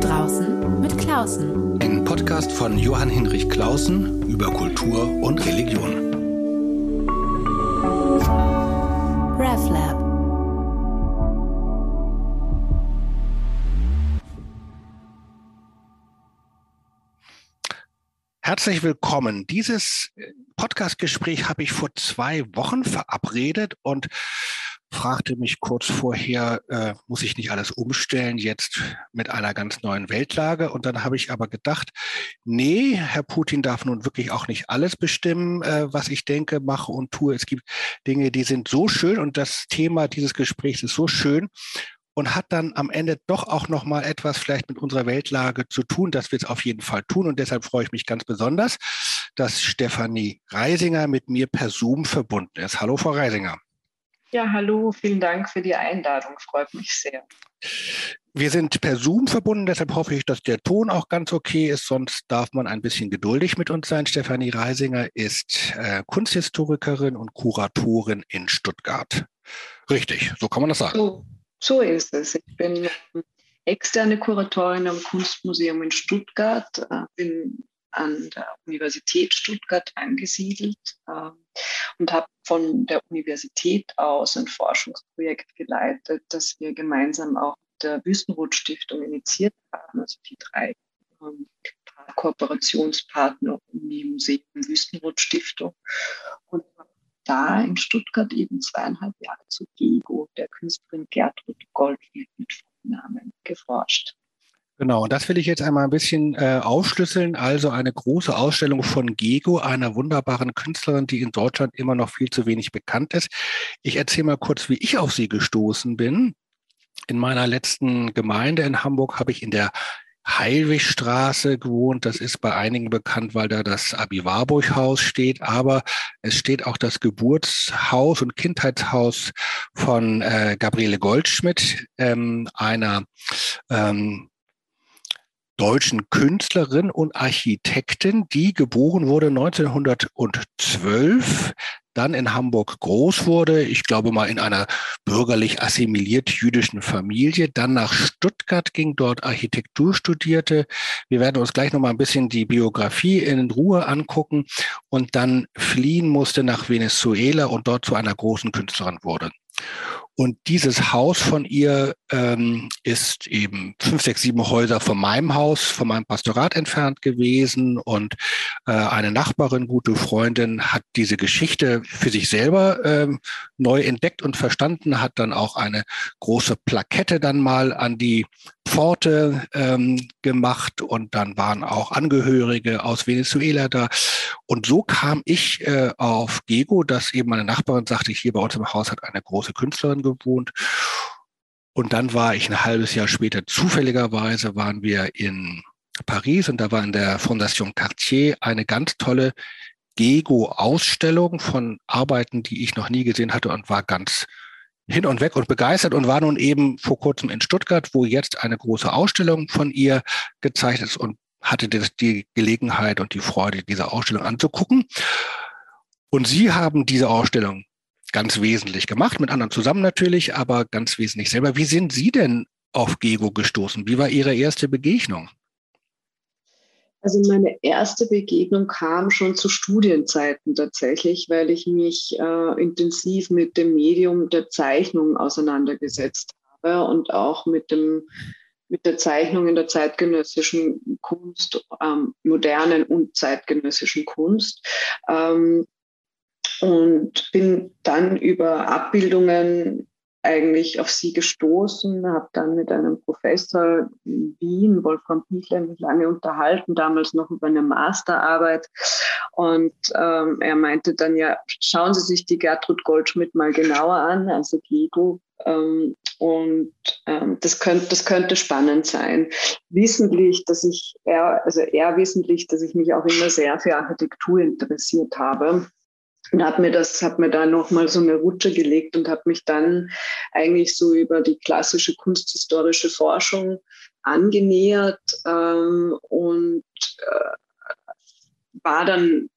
draußen mit Klausen. Ein Podcast von Johann Hinrich Klausen über Kultur und Religion. RevLab. Herzlich willkommen. Dieses Podcastgespräch habe ich vor zwei Wochen verabredet und fragte mich kurz vorher, äh, muss ich nicht alles umstellen jetzt mit einer ganz neuen Weltlage? Und dann habe ich aber gedacht, nee, Herr Putin darf nun wirklich auch nicht alles bestimmen, äh, was ich denke, mache und tue. Es gibt Dinge, die sind so schön und das Thema dieses Gesprächs ist so schön und hat dann am Ende doch auch noch mal etwas vielleicht mit unserer Weltlage zu tun. Das wird es auf jeden Fall tun und deshalb freue ich mich ganz besonders, dass Stefanie Reisinger mit mir per Zoom verbunden ist. Hallo, Frau Reisinger. Ja, hallo, vielen Dank für die Einladung, freut mich sehr. Wir sind per Zoom verbunden, deshalb hoffe ich, dass der Ton auch ganz okay ist, sonst darf man ein bisschen geduldig mit uns sein. Stefanie Reisinger ist äh, Kunsthistorikerin und Kuratorin in Stuttgart. Richtig, so kann man das sagen. So, so ist es. Ich bin ähm, externe Kuratorin am Kunstmuseum in Stuttgart, äh, bin an der Universität Stuttgart angesiedelt äh, und habe von der Universität aus ein Forschungsprojekt geleitet, das wir gemeinsam auch mit der Wüstenrot-Stiftung initiiert haben, also die drei ähm, Kooperationspartner Uni, Museum, Wüstenrot-Stiftung. Und da in Stuttgart eben zweieinhalb Jahre zu GEGO, der Künstlerin Gertrud Goldfield mit Vornamen, geforscht. Genau, und das will ich jetzt einmal ein bisschen äh, aufschlüsseln. Also eine große Ausstellung von Gego, einer wunderbaren Künstlerin, die in Deutschland immer noch viel zu wenig bekannt ist. Ich erzähle mal kurz, wie ich auf sie gestoßen bin. In meiner letzten Gemeinde in Hamburg habe ich in der Heilwigstraße gewohnt. Das ist bei einigen bekannt, weil da das Abi-Warburg-Haus steht. Aber es steht auch das Geburtshaus und Kindheitshaus von äh, Gabriele Goldschmidt, ähm, einer ähm, deutschen Künstlerin und Architektin, die geboren wurde 1912, dann in Hamburg groß wurde, ich glaube mal in einer bürgerlich assimiliert jüdischen Familie, dann nach Stuttgart ging, dort Architektur studierte. Wir werden uns gleich noch mal ein bisschen die Biografie in Ruhe angucken und dann fliehen musste nach Venezuela und dort zu einer großen Künstlerin wurde. Und dieses Haus von ihr ähm, ist eben fünf, sechs, sieben Häuser von meinem Haus, von meinem Pastorat entfernt gewesen. Und äh, eine Nachbarin, gute Freundin, hat diese Geschichte für sich selber ähm, neu entdeckt und verstanden, hat dann auch eine große Plakette dann mal an die Pforte ähm, gemacht und dann waren auch Angehörige aus Venezuela da. Und so kam ich äh, auf Gego, dass eben meine Nachbarin sagte, hier bei uns im Haus hat eine große Künstlerin gewohnt. Und dann war ich ein halbes Jahr später, zufälligerweise waren wir in Paris und da war in der Fondation Cartier eine ganz tolle Gego-Ausstellung von Arbeiten, die ich noch nie gesehen hatte und war ganz hin und weg und begeistert und war nun eben vor kurzem in Stuttgart, wo jetzt eine große Ausstellung von ihr gezeigt ist und hatte die Gelegenheit und die Freude, diese Ausstellung anzugucken. Und Sie haben diese Ausstellung ganz wesentlich gemacht, mit anderen zusammen natürlich, aber ganz wesentlich selber. Wie sind Sie denn auf Gego gestoßen? Wie war Ihre erste Begegnung? Also meine erste Begegnung kam schon zu Studienzeiten tatsächlich, weil ich mich äh, intensiv mit dem Medium der Zeichnung auseinandergesetzt habe und auch mit dem mit der Zeichnung in der zeitgenössischen Kunst, ähm, modernen und zeitgenössischen Kunst. Ähm, und bin dann über Abbildungen eigentlich auf sie gestoßen, habe dann mit einem Professor in Wien, Wolfram Pichler, mich lange unterhalten, damals noch über eine Masterarbeit. Und ähm, er meinte dann, ja, schauen Sie sich die Gertrud Goldschmidt mal genauer an, also Gego. Ähm, und ähm, das, könnte, das könnte spannend sein. Wissentlich, dass ich, er, also er wissentlich, dass ich mich auch immer sehr für Architektur interessiert habe und habe mir das, habe mir da nochmal so eine Rutsche gelegt und habe mich dann eigentlich so über die klassische kunsthistorische Forschung angenähert ähm, und äh, war dann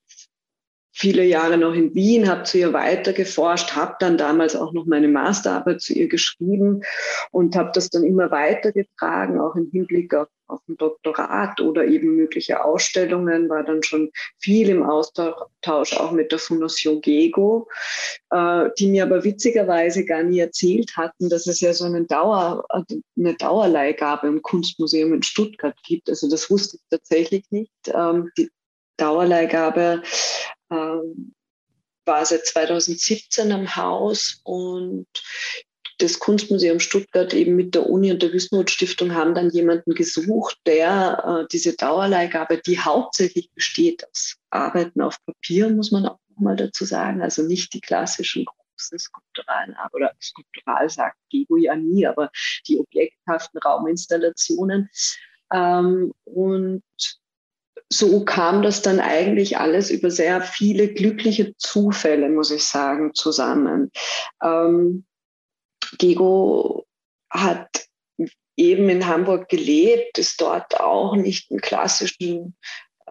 viele Jahre noch in Wien, habe zu ihr weiter geforscht, habe dann damals auch noch meine Masterarbeit zu ihr geschrieben und habe das dann immer weitergetragen, auch im Hinblick auf auf dem Doktorat oder eben mögliche Ausstellungen, war dann schon viel im Austausch auch mit der Fondation GEGO, äh, die mir aber witzigerweise gar nie erzählt hatten, dass es ja so eine, Dauer, eine Dauerleihgabe im Kunstmuseum in Stuttgart gibt. Also das wusste ich tatsächlich nicht. Ähm, die Dauerleihgabe ähm, war seit 2017 am Haus und das Kunstmuseum Stuttgart eben mit der Uni und der Wismut Stiftung haben dann jemanden gesucht, der äh, diese Dauerleihgabe, die hauptsächlich besteht aus Arbeiten auf Papier, muss man auch mal dazu sagen, also nicht die klassischen großen skulpturalen oder skulptural sagt Gego ja nie, aber die objekthaften Rauminstallationen. Ähm, und so kam das dann eigentlich alles über sehr viele glückliche Zufälle, muss ich sagen, zusammen. Ähm, Gego hat eben in Hamburg gelebt, ist dort auch nicht einen klassischen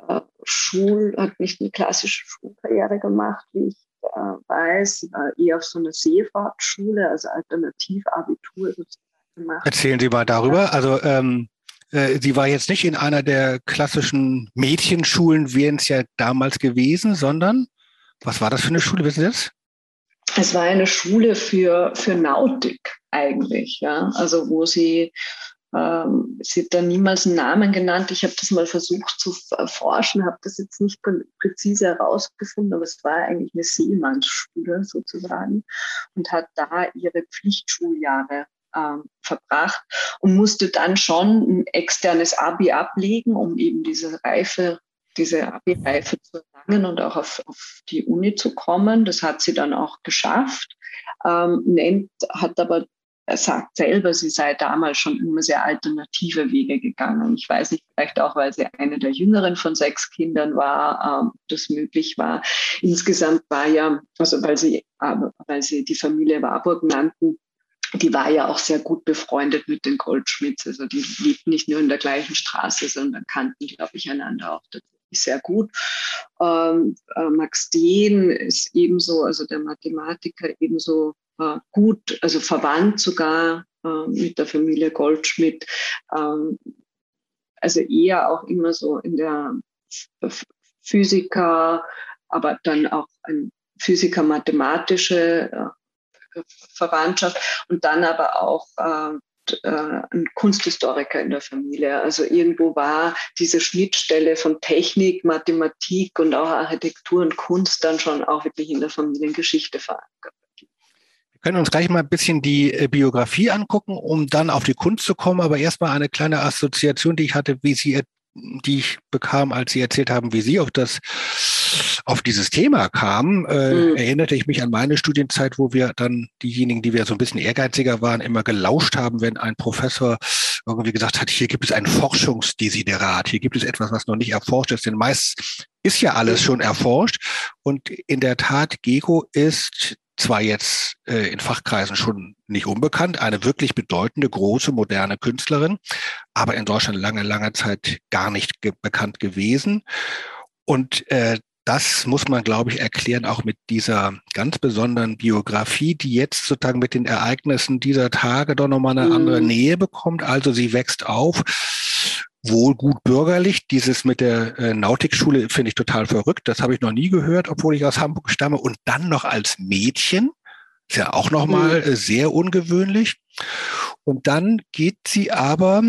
äh, Schul, hat nicht eine klassische Schulkarriere gemacht, wie ich äh, weiß, war eher auf so einer Seefahrtschule, also Alternativabitur gemacht. Erzählen Sie mal darüber. Also ähm, äh, sie war jetzt nicht in einer der klassischen Mädchenschulen, wären es ja damals gewesen, sondern was war das für eine Schule, wissen Sie das? Es war eine Schule für, für Nautik eigentlich, ja. Also wo sie, ähm, sie hat da niemals einen Namen genannt. Ich habe das mal versucht zu erforschen, habe das jetzt nicht präzise herausgefunden, aber es war eigentlich eine Seemannsschule sozusagen und hat da ihre Pflichtschuljahre ähm, verbracht und musste dann schon ein externes Abi ablegen, um eben diese Reife diese Abi-Reife zu erlangen und auch auf, auf, die Uni zu kommen. Das hat sie dann auch geschafft. Ähm, nennt, hat aber, er sagt selber, sie sei damals schon immer sehr alternative Wege gegangen. Ich weiß nicht, vielleicht auch, weil sie eine der jüngeren von sechs Kindern war, ähm, das möglich war. Insgesamt war ja, also weil sie, äh, weil sie die Familie Warburg nannten, die war ja auch sehr gut befreundet mit den Goldschmidts. Also die lebten nicht nur in der gleichen Straße, sondern kannten, glaube ich, einander auch dazu sehr gut. Ähm, äh, Max Dehn ist ebenso, also der Mathematiker, ebenso äh, gut, also verwandt sogar äh, mit der Familie Goldschmidt. Ähm, also eher auch immer so in der Physiker, aber dann auch ein Physiker-mathematische äh, Verwandtschaft und dann aber auch äh, äh, ein Kunsthistoriker in der Familie. Also irgendwo war diese Schnittstelle von Technik, Mathematik und auch Architektur und Kunst dann schon auch wirklich in der Familiengeschichte verankert. Wir können uns gleich mal ein bisschen die äh, Biografie angucken, um dann auf die Kunst zu kommen. Aber erstmal eine kleine Assoziation, die ich hatte, wie Sie, die ich bekam, als Sie erzählt haben, wie Sie auf das auf dieses Thema kam, äh, mhm. erinnerte ich mich an meine Studienzeit, wo wir dann diejenigen, die wir so ein bisschen ehrgeiziger waren, immer gelauscht haben, wenn ein Professor irgendwie gesagt hat, hier gibt es ein Forschungsdesiderat, hier gibt es etwas, was noch nicht erforscht ist. Denn meist ist ja alles schon erforscht. Und in der Tat, Gego ist zwar jetzt äh, in Fachkreisen schon nicht unbekannt, eine wirklich bedeutende, große, moderne Künstlerin, aber in Deutschland lange, lange Zeit gar nicht ge bekannt gewesen. Und äh, das muss man, glaube ich, erklären, auch mit dieser ganz besonderen Biografie, die jetzt sozusagen mit den Ereignissen dieser Tage doch nochmal eine mhm. andere Nähe bekommt. Also sie wächst auf, wohl gut bürgerlich. Dieses mit der äh, Nautikschule finde ich total verrückt. Das habe ich noch nie gehört, obwohl ich aus Hamburg stamme. Und dann noch als Mädchen. Ist ja auch nochmal mhm. Äh, sehr ungewöhnlich. Und dann geht sie aber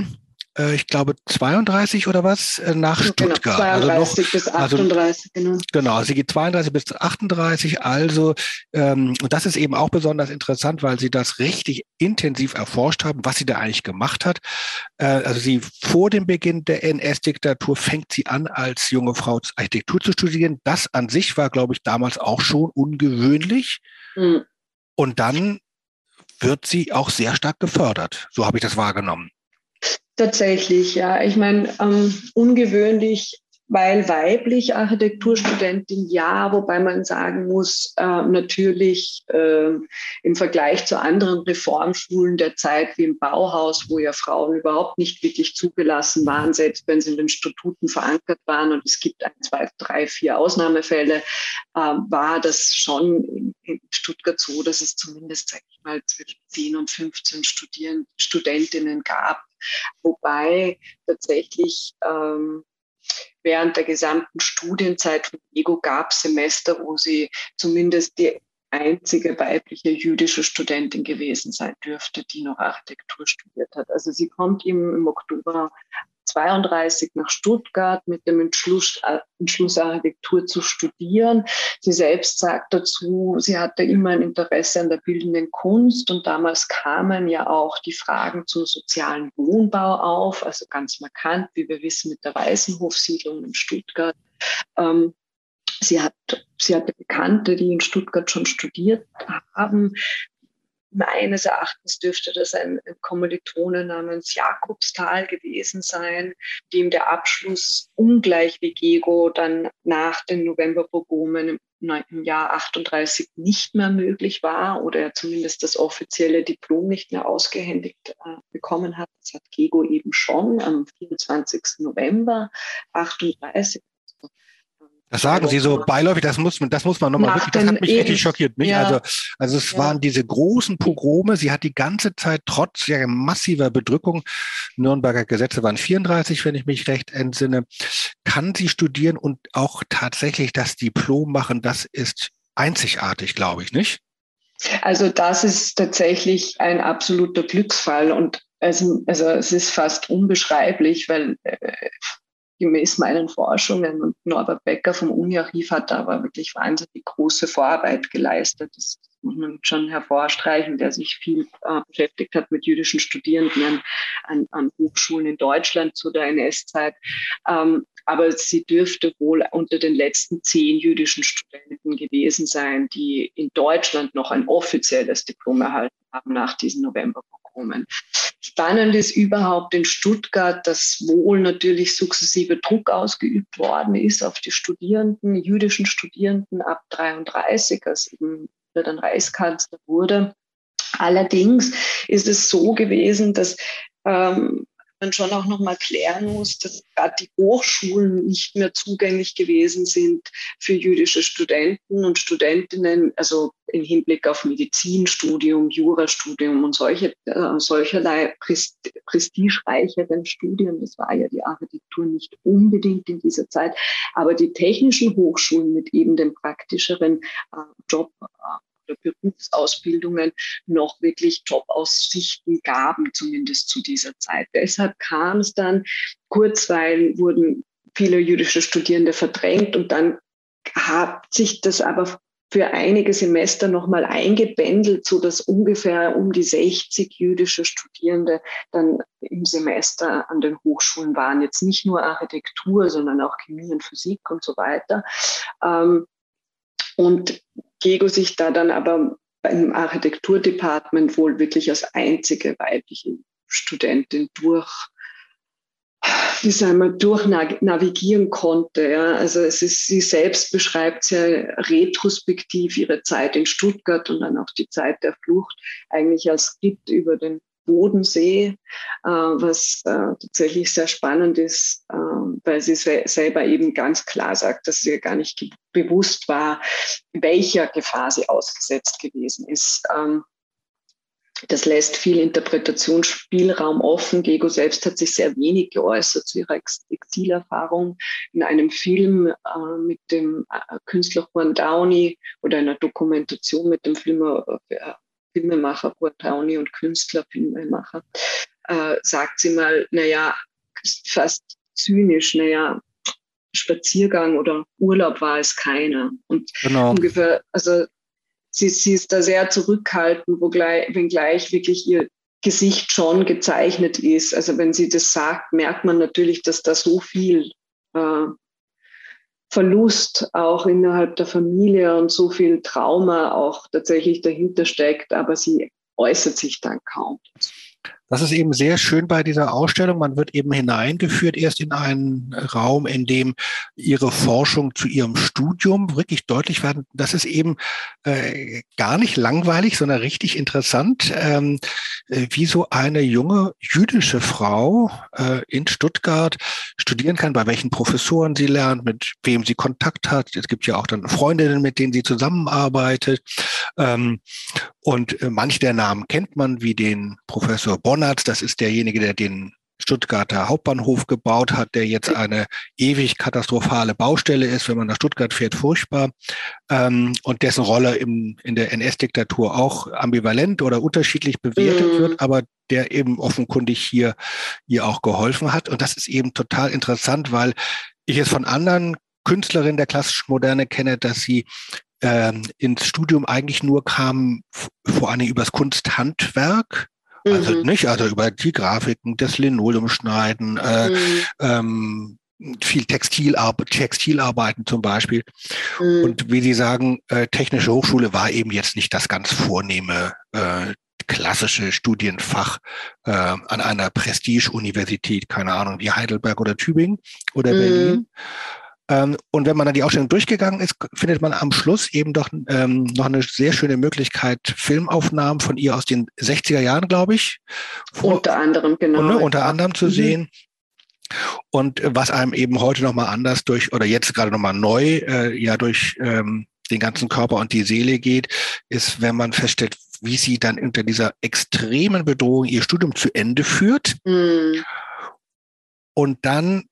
äh, ich glaube, 32 oder was äh, nach genau, Stuttgart. 32 also noch, bis 38, also, genau. Genau, sie geht 32 bis 38, also, ähm, und das ist eben auch besonders interessant, weil sie das richtig intensiv erforscht haben, was sie da eigentlich gemacht hat. Äh, also sie vor dem Beginn der NS-Diktatur fängt sie an, als junge Frau Architektur zu studieren. Das an sich war, glaube ich, damals auch schon ungewöhnlich. Mhm. Und dann wird sie auch sehr stark gefördert. So habe ich das wahrgenommen. Tatsächlich, ja. Ich meine, ähm, ungewöhnlich weil weiblich Architekturstudentin ja, wobei man sagen muss, äh, natürlich äh, im Vergleich zu anderen Reformschulen der Zeit wie im Bauhaus, wo ja Frauen überhaupt nicht wirklich zugelassen waren, selbst wenn sie in den Statuten verankert waren und es gibt ein, zwei, drei, vier Ausnahmefälle, äh, war das schon in, in, Stuttgart so, dass es zumindest, sag ich mal, zwischen 10 und 15 Studierend, Studentinnen gab, wobei tatsächlich ähm, während der gesamten Studienzeit von Ego gab es Semester, wo sie zumindest die einzige weibliche jüdische Studentin gewesen sein dürfte, die noch Architektur studiert hat. Also sie kommt im, im Oktober 32 nach Stuttgart mit dem Entschluss, äh, Entschluss, Architektur zu studieren. Sie selbst sagt dazu, sie hatte immer ein Interesse an der bildenden Kunst und damals kamen ja auch die Fragen zum sozialen Wohnbau auf, also ganz markant, wie wir wissen, mit der Weißenhofsiedlung in Stuttgart. Ähm, Sie hat, sie hatte Bekannte, die in Stuttgart schon studiert haben meines Erachtens dürfte das ein, Kommilitone namens Jakobsthal gewesen sein, dem der Abschluss ungleich wie Gego dann nach den Novemberpogromen im Jahr 38 nicht mehr möglich war oder er zumindest das offizielle Diplom nicht mehr ausgehändigt äh, bekommen hat. Das hat Gego eben schon am 24. November 38 das sagen Sie so beiläufig, das muss man, das muss man nochmal wirklich, das hat mich richtig schockiert. Mich. Ja. Also, also es ja. waren diese großen Pogrome. Sie hat die ganze Zeit trotz massiver Bedrückung, Nürnberger Gesetze waren 34, wenn ich mich recht entsinne, kann sie studieren und auch tatsächlich das Diplom machen. Das ist einzigartig, glaube ich, nicht? Also das ist tatsächlich ein absoluter Glücksfall und also, also es ist fast unbeschreiblich, weil äh, gemäß meinen Forschungen. Und Norbert Becker vom Uni-Archiv hat da aber wirklich wahnsinnig große Vorarbeit geleistet. Das muss man schon hervorstreichen, der sich viel äh, beschäftigt hat mit jüdischen Studierenden an, an, Hochschulen in Deutschland zu der NS-Zeit. Ähm, aber sie dürfte wohl unter den letzten zehn jüdischen Studenten gewesen sein, die in Deutschland noch ein offizielles Diplom erhalten haben nach diesen November kommen. Spannend ist überhaupt in Stuttgart, dass wohl natürlich sukzessive Druck ausgeübt worden ist auf die Studierenden, jüdischen Studierenden ab 33, als eben dann Reichskanzler wurde. Allerdings ist es so gewesen, dass ähm, man schon auch noch mal klären muss, dass gerade die Hochschulen nicht mehr zugänglich gewesen sind für jüdische Studenten und Studentinnen, also im Hinblick auf Medizinstudium, Jurastudium und solche, äh, solcherlei Prest prestigereicheren Studien. Das war ja die Architektur nicht unbedingt in dieser Zeit, aber die technischen Hochschulen mit eben dem praktischeren äh, Job äh, oder Berufsausbildungen noch wirklich Jobaussichten gaben, zumindest zu dieser Zeit. Deshalb kam es dann, kurzweilen wurden viele jüdische Studierende verdrängt und dann hat sich das aber für einige Semester nochmal eingebändelt, so dass ungefähr um die 60 jüdische Studierende dann im Semester an den Hochschulen waren. Jetzt nicht nur Architektur, sondern auch Chemie und Physik und so weiter. Ähm, und Gego sich da dann aber beim Architekturdepartement wohl wirklich als einzige weibliche Studentin durch wie sagen wir, durchnavigieren konnte. Ja. Also es ist, sie selbst beschreibt sehr retrospektiv ihre Zeit in Stuttgart und dann auch die Zeit der Flucht eigentlich als Gitt über den Bodensee, äh, was äh, tatsächlich sehr spannend ist, äh, weil sie selber eben ganz klar sagt, dass sie gar nicht bewusst war, welcher Gefahr sie ausgesetzt gewesen ist. Ähm, das lässt viel Interpretationsspielraum offen. Gego selbst hat sich sehr wenig geäußert zu ihrer Exilerfahrung. In einem Film äh, mit dem Künstler Juan Downey oder einer Dokumentation mit dem Filmer, äh, Filmemacher Downey und Künstler, Filmemacher, äh, sagt sie mal, naja, fast zynisch, naja, Spaziergang oder Urlaub war es keiner. Und genau. ungefähr, also sie, sie ist da sehr zurückhaltend, wogleich, wenngleich wirklich ihr Gesicht schon gezeichnet ist. Also wenn sie das sagt, merkt man natürlich, dass da so viel äh, Verlust auch innerhalb der Familie und so viel Trauma auch tatsächlich dahinter steckt, aber sie äußert sich dann kaum. Das ist eben sehr schön bei dieser Ausstellung. Man wird eben hineingeführt erst in einen Raum, in dem ihre Forschung zu ihrem Studium wirklich deutlich werden. Das ist eben äh, gar nicht langweilig, sondern richtig interessant, ähm, äh, wie so eine junge jüdische Frau äh, in Stuttgart studieren kann, bei welchen Professoren sie lernt, mit wem sie Kontakt hat. Es gibt ja auch dann Freundinnen, mit denen sie zusammenarbeitet. Ähm, und äh, manche der Namen kennt man, wie den Professor Bonnert. Das ist derjenige, der den Stuttgarter Hauptbahnhof gebaut hat, der jetzt eine ewig katastrophale Baustelle ist, wenn man nach Stuttgart fährt, furchtbar. Ähm, und dessen Rolle im, in der NS-Diktatur auch ambivalent oder unterschiedlich bewertet mm. wird, aber der eben offenkundig hier ihr auch geholfen hat. Und das ist eben total interessant, weil ich es von anderen Künstlerinnen der klassischen Moderne kenne, dass sie ähm, ins Studium eigentlich nur kam, vor allem übers Kunsthandwerk. Also mhm. nicht, also über die Grafiken, das Linoleumschneiden, äh, mhm. ähm, viel Textilarbeit, Textilarbeiten zum Beispiel. Mhm. Und wie Sie sagen, äh, Technische Hochschule war eben jetzt nicht das ganz vornehme äh, klassische Studienfach äh, an einer Prestige-Universität, keine Ahnung, wie Heidelberg oder Tübingen oder mhm. Berlin. Ähm, und wenn man dann die Ausstellung durchgegangen ist, findet man am Schluss eben doch ähm, noch eine sehr schöne Möglichkeit, Filmaufnahmen von ihr aus den 60er Jahren, glaube ich. Vor, unter anderem, genau. Und, ne, unter anderem zu mhm. sehen. Und was einem eben heute nochmal anders durch, oder jetzt gerade nochmal neu, äh, ja durch ähm, den ganzen Körper und die Seele geht, ist, wenn man feststellt, wie sie dann unter dieser extremen Bedrohung ihr Studium zu Ende führt. Mhm. Und dann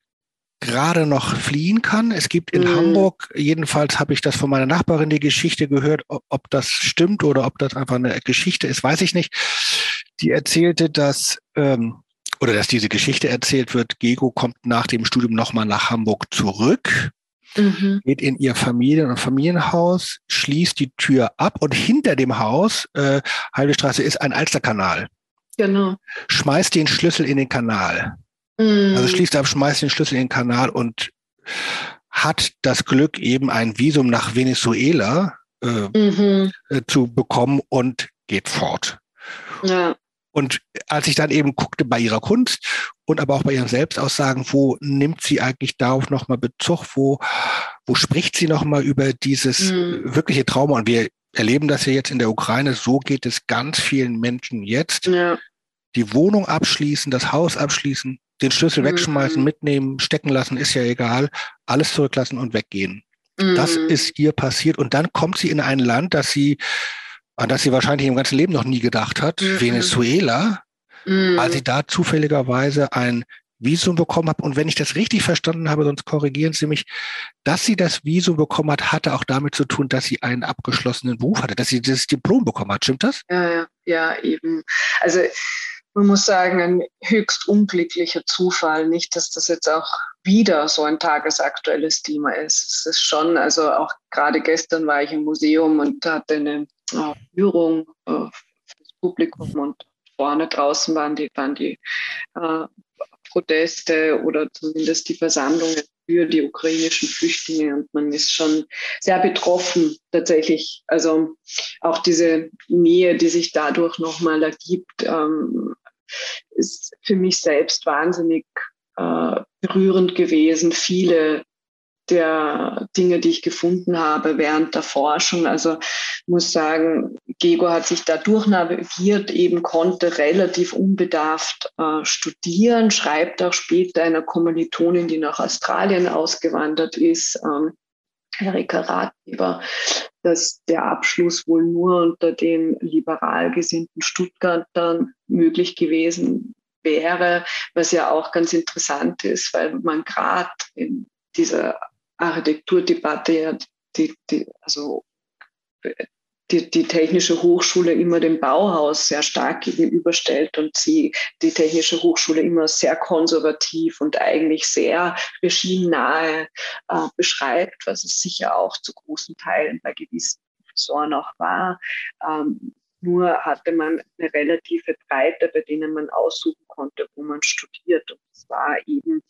gerade noch fliehen kann. Es gibt in mhm. Hamburg, jedenfalls habe ich das von meiner Nachbarin die Geschichte gehört, ob das stimmt oder ob das einfach eine Geschichte ist, weiß ich nicht. Die erzählte, dass ähm, oder dass diese Geschichte erzählt wird, Gego kommt nach dem Studium nochmal nach Hamburg zurück, mhm. geht in ihr Familien- und Familienhaus, schließt die Tür ab und hinter dem Haus, äh, Halbe Straße, ist ein Alsterkanal. Genau. Schmeißt den Schlüssel in den Kanal. Mhm. Also schließt ab, schmeißt den Schlüssel in den Kanal und hat das Glück, eben ein Visum nach Venezuela äh, mhm. äh, zu bekommen und geht fort. Ja. Und als ich dann eben guckte bei ihrer Kunst und aber auch bei ihren Selbstaussagen, wo nimmt sie eigentlich darauf nochmal Bezug, wo, wo spricht sie nochmal über dieses mhm. wirkliche Trauma? Und wir erleben das ja jetzt in der Ukraine, so geht es ganz vielen Menschen jetzt. Ja. Die Wohnung abschließen, das Haus abschließen, den Schlüssel mhm. wegschmeißen, mitnehmen, stecken lassen, ist ja egal, alles zurücklassen und weggehen. Mhm. Das ist ihr passiert. Und dann kommt sie in ein Land, das sie, an das sie wahrscheinlich im ganzen Leben noch nie gedacht hat, mhm. Venezuela, mhm. weil sie da zufälligerweise ein Visum bekommen hat. Und wenn ich das richtig verstanden habe, sonst korrigieren Sie mich, dass sie das Visum bekommen hat, hatte auch damit zu tun, dass sie einen abgeschlossenen Beruf hatte, dass sie das Diplom bekommen hat. Stimmt das? Ja, ja, ja eben. Also man muss sagen, ein höchst unglücklicher Zufall. Nicht, dass das jetzt auch wieder so ein tagesaktuelles Thema ist. Es ist schon, also auch gerade gestern war ich im Museum und hatte eine äh, Führung äh, für das Publikum und vorne draußen waren die, waren die äh, Proteste oder zumindest die Versammlungen für die ukrainischen Flüchtlinge und man ist schon sehr betroffen tatsächlich. Also auch diese Nähe, die sich dadurch nochmal ergibt, ähm, ist für mich selbst wahnsinnig äh, berührend gewesen. Viele der Dinge, die ich gefunden habe während der Forschung. Also muss sagen, Gego hat sich da durchnavigiert, eben konnte relativ unbedarft äh, studieren, schreibt auch später einer Kommilitonin, die nach Australien ausgewandert ist, ähm, Erika Ratgeber, dass der Abschluss wohl nur unter den liberal gesinnten Stuttgartern möglich gewesen wäre, was ja auch ganz interessant ist, weil man gerade in dieser Architekturdebatte ja die, die, also die, die Technische Hochschule immer dem Bauhaus sehr stark gegenüberstellt und sie die Technische Hochschule immer sehr konservativ und eigentlich sehr regimenahe äh, beschreibt, was es sicher auch zu großen Teilen bei gewissen Professoren auch war. Ähm, nur hatte man eine relative Breite, bei denen man aussuchen konnte, wo man studiert. Und es war eben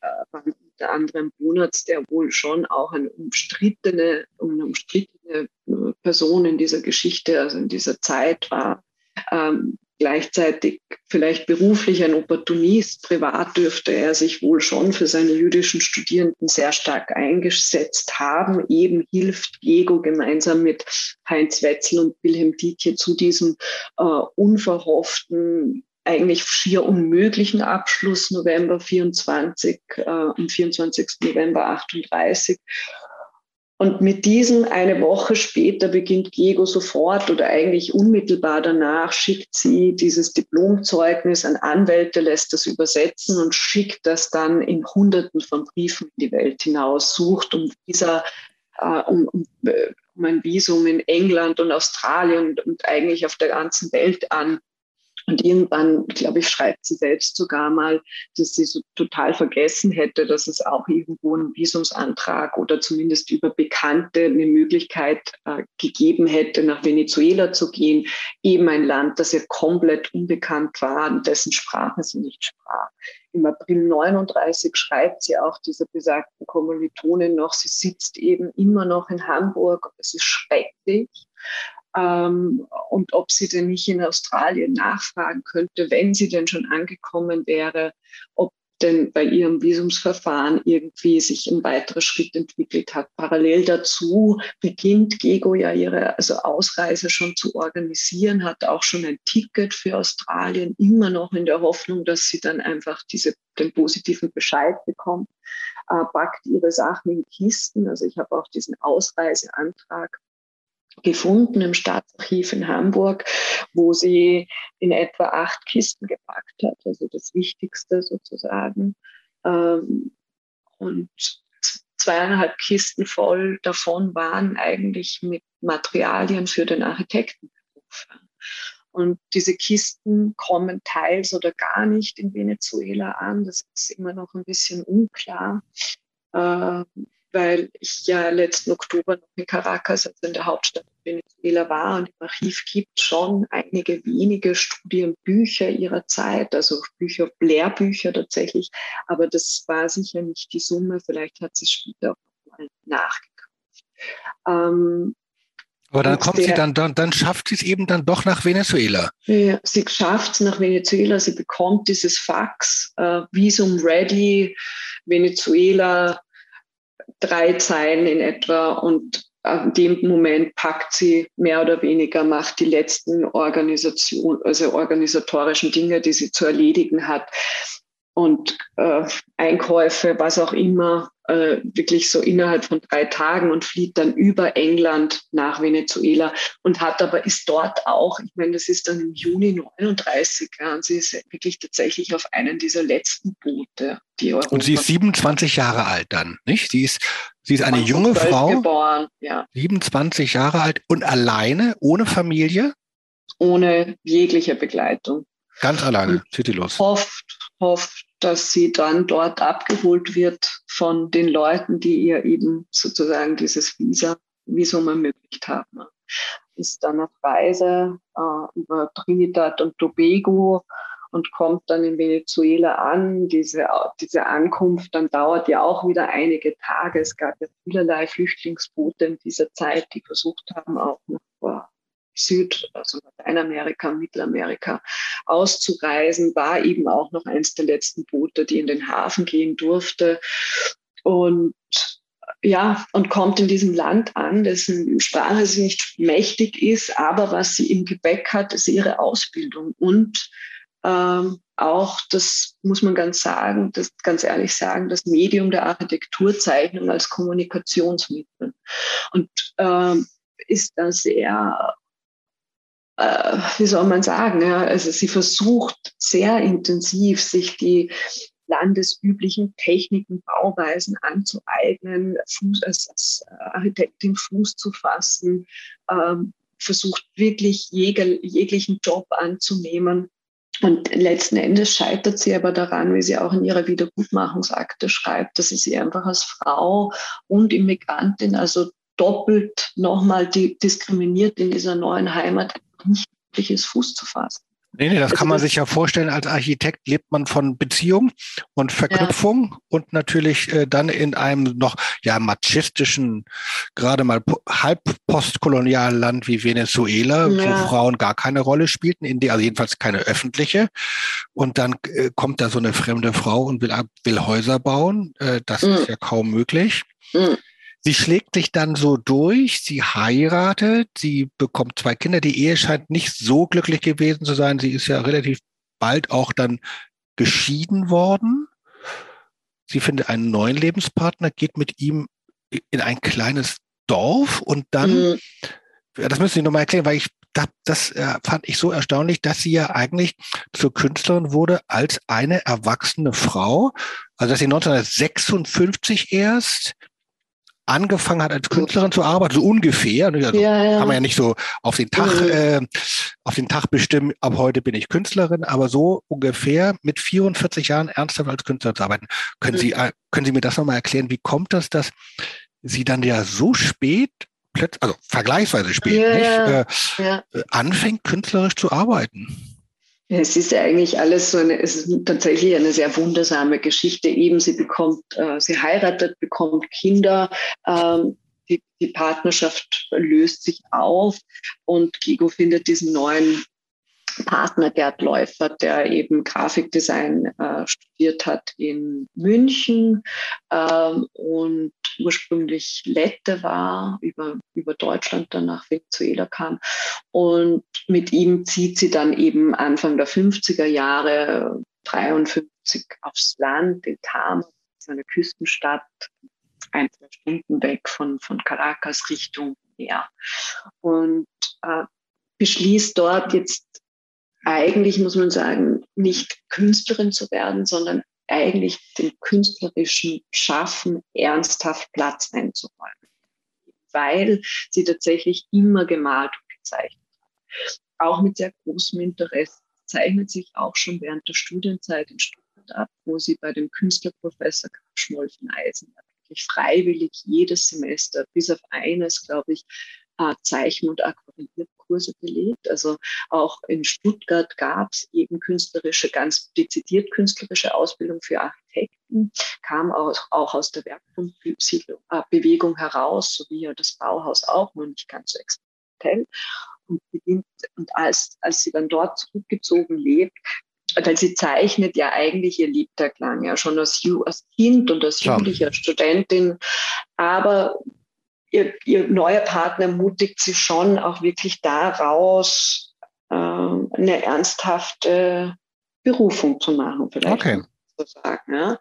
äh, unter anderem Bonatz, der wohl schon auch eine umstrittene, eine umstrittene äh, Person in dieser Geschichte, also in dieser Zeit war. Ähm, gleichzeitig vielleicht beruflich ein Opportunist, privat dürfte er sich wohl schon für seine jüdischen Studierenden sehr stark eingesetzt haben. Eben hilft Diego gemeinsam mit Heinz Wetzel und Wilhelm Dietje zu diesem äh, unverhofften eigentlich schier unmöglichen Abschluss November 24 äh, und 24. November 38. Und mit diesem eine Woche später beginnt Diego sofort oder eigentlich unmittelbar danach schickt sie dieses Diplomzeugnis an Anwälte, lässt das übersetzen und schickt das dann in Hunderten von Briefen in die Welt hinaus, sucht um Visa, äh, um, um, äh, um ein Visum in England und Australien und, und eigentlich auf der ganzen Welt an. Und irgendwann, glaube ich, schreibt sie selbst sogar mal, dass sie so total vergessen hätte, dass es auch irgendwo einen Visumsantrag oder zumindest über Bekannte eine Möglichkeit äh, gegeben hätte, nach Venezuela zu gehen. Eben ein Land, das ihr komplett unbekannt war und dessen Sprache sie nicht sprach. Im April 39 schreibt sie auch dieser besagten Kommilitonin noch, sie sitzt eben immer noch in Hamburg. Es ist schrecklich ähm, und ob sie denn nicht in Australien nachfragen könnte, wenn sie denn schon angekommen wäre, ob denn bei ihrem Visumsverfahren irgendwie sich ein weiterer Schritt entwickelt hat. Parallel dazu beginnt Gego ja ihre also Ausreise schon zu organisieren, hat auch schon ein Ticket für Australien, immer noch in der Hoffnung, dass sie dann einfach diese, den positiven Bescheid bekommt, äh, packt ihre Sachen in Kisten. Also ich habe auch diesen Ausreiseantrag gefunden im Staatsarchiv in Hamburg, wo sie in etwa acht Kisten gepackt hat, also das Wichtigste sozusagen. Ähm, und zweieinhalb Kisten voll davon waren eigentlich mit Materialien für den Architektenberuf. Und diese Kisten kommen teils oder gar nicht in Venezuela an. Das ist immer noch ein bisschen unklar. Weil ich ja letzten Oktober noch in Caracas, also in der Hauptstadt Venezuela war und im Archiv gibt schon einige wenige Studienbücher ihrer Zeit, also Bücher, Lehrbücher tatsächlich, aber das war sicher nicht die Summe, vielleicht hat sie später auch mal nachgekauft. Ähm, aber dann kommt der, sie dann, dann, dann schafft sie es eben dann doch nach Venezuela. Ja, sie schafft es nach Venezuela, sie bekommt dieses Fax, äh, Visum ready, Venezuela, drei Zeilen in etwa und in dem Moment packt sie mehr oder weniger, macht die letzten Organisation, also organisatorischen Dinge, die sie zu erledigen hat und äh, Einkäufe, was auch immer, äh, wirklich so innerhalb von drei Tagen und flieht dann über England nach Venezuela und hat aber, ist dort auch, ich meine, das ist dann im Juni 39, ja, und sie ist wirklich tatsächlich auf einen dieser letzten Boote, die Europa Und sie ist 27 Jahre alt dann, nicht? Sie ist, sie ist eine junge Frau, geboren, ja. 27 Jahre alt und alleine, ohne Familie? Ohne jegliche Begleitung. Ganz alleine, zieht los. Hofft, hofft, dass sie dann dort abgeholt wird von den Leuten, die ihr eben sozusagen dieses Visa, Visum ermöglicht haben. Ist dann auf Reise äh, über Trinidad und Tobago und kommt dann in Venezuela an. Diese, diese Ankunft dann dauert ja auch wieder einige Tage. Es gab ja vielerlei Flüchtlingsboote in dieser Zeit, die versucht haben, auch nach Süd, also Lateinamerika, Mittelamerika auszureisen, war eben auch noch eins der letzten Boote, die in den Hafen gehen durfte. Und ja, und kommt in diesem Land an, dessen Sprache sie nicht mächtig ist, aber was sie im Gepäck hat, ist ihre Ausbildung und ähm, auch, das muss man ganz sagen, das ganz ehrlich sagen, das Medium der Architekturzeichnung als Kommunikationsmittel und ähm, ist da sehr äh, wie soll man sagen, ja, also sie versucht sehr intensiv, sich die landesüblichen Techniken, Bauweisen anzueignen, Fuß, als, als Architektin Fuß zu fassen, ähm, versucht wirklich jeg jeglichen Job anzunehmen. Und letzten Endes scheitert sie aber daran, wie sie auch in ihrer Wiedergutmachungsakte schreibt, dass sie sie einfach als Frau und Immigrantin, also doppelt nochmal diskriminiert in dieser neuen Heimat, nicht wirklich ist, Fuß zu fassen. Nee, nee, das also kann man sich ja vorstellen. Als Architekt lebt man von Beziehung und Verknüpfung ja. und natürlich äh, dann in einem noch ja machistischen, gerade mal halb postkolonialen Land wie Venezuela, ja. wo Frauen gar keine Rolle spielten, in die, also jedenfalls keine öffentliche. Und dann äh, kommt da so eine fremde Frau und will, will Häuser bauen. Äh, das mhm. ist ja kaum möglich. Mhm. Sie schlägt sich dann so durch, sie heiratet, sie bekommt zwei Kinder. Die Ehe scheint nicht so glücklich gewesen zu sein. Sie ist ja relativ bald auch dann geschieden worden. Sie findet einen neuen Lebenspartner, geht mit ihm in ein kleines Dorf und dann, mhm. das müssen Sie nochmal erklären, weil ich das, das äh, fand ich so erstaunlich, dass sie ja eigentlich zur Künstlerin wurde als eine erwachsene Frau. Also dass sie 1956 erst angefangen hat als Künstlerin zu arbeiten, so ungefähr. Ne? Also ja, ja. Kann man ja nicht so auf den Tag, mhm. äh, auf den Tag bestimmen, ab heute bin ich Künstlerin, aber so ungefähr mit 44 Jahren ernsthaft als Künstlerin zu arbeiten. Können mhm. Sie, äh, können Sie mir das nochmal erklären? Wie kommt das, dass Sie dann ja so spät, also vergleichsweise spät, ja, nicht, äh, anfängt, künstlerisch zu arbeiten? Es ist ja eigentlich alles so eine, es ist tatsächlich eine sehr wundersame Geschichte. Eben, sie bekommt, äh, sie heiratet, bekommt Kinder, ähm, die, die Partnerschaft löst sich auf und Gigo findet diesen neuen Partner Gerd Läufer, der eben Grafikdesign äh, studiert hat in München ähm, und ursprünglich Lette war, über, über Deutschland dann nach Venezuela kam. Und mit ihm zieht sie dann eben Anfang der 50er Jahre, 53 aufs Land in Tam, eine Küstenstadt, ein, zwei Stunden weg von, von Caracas Richtung Meer. Und äh, beschließt dort jetzt eigentlich, muss man sagen, nicht Künstlerin zu werden, sondern eigentlich dem künstlerischen Schaffen ernsthaft Platz einzuräumen, weil sie tatsächlich immer gemalt und gezeichnet hat. Auch mit sehr großem Interesse zeichnet sich auch schon während der Studienzeit in Stuttgart ab, wo sie bei dem Künstlerprofessor Karl Schmolfen-Eisen wirklich freiwillig jedes Semester, bis auf eines, glaube ich, Zeichen- und Aquarellierkurse belegt. Also auch in Stuttgart gab es eben künstlerische, ganz dezidiert künstlerische Ausbildung für Architekten, kam auch, auch aus der Werkgrundbewegung heraus, so wie ja das Bauhaus auch, nur nicht ganz so experimentell. Und, beginnt, und als, als sie dann dort zurückgezogen lebt, weil sie zeichnet ja eigentlich ihr Liebtag lang, ja schon als, als Kind und als Jugendliche, als Studentin. Aber ihr, ihr neuer Partner mutigt sie schon auch wirklich daraus, äh, eine ernsthafte Berufung zu machen, vielleicht. Okay. So sagen, ja.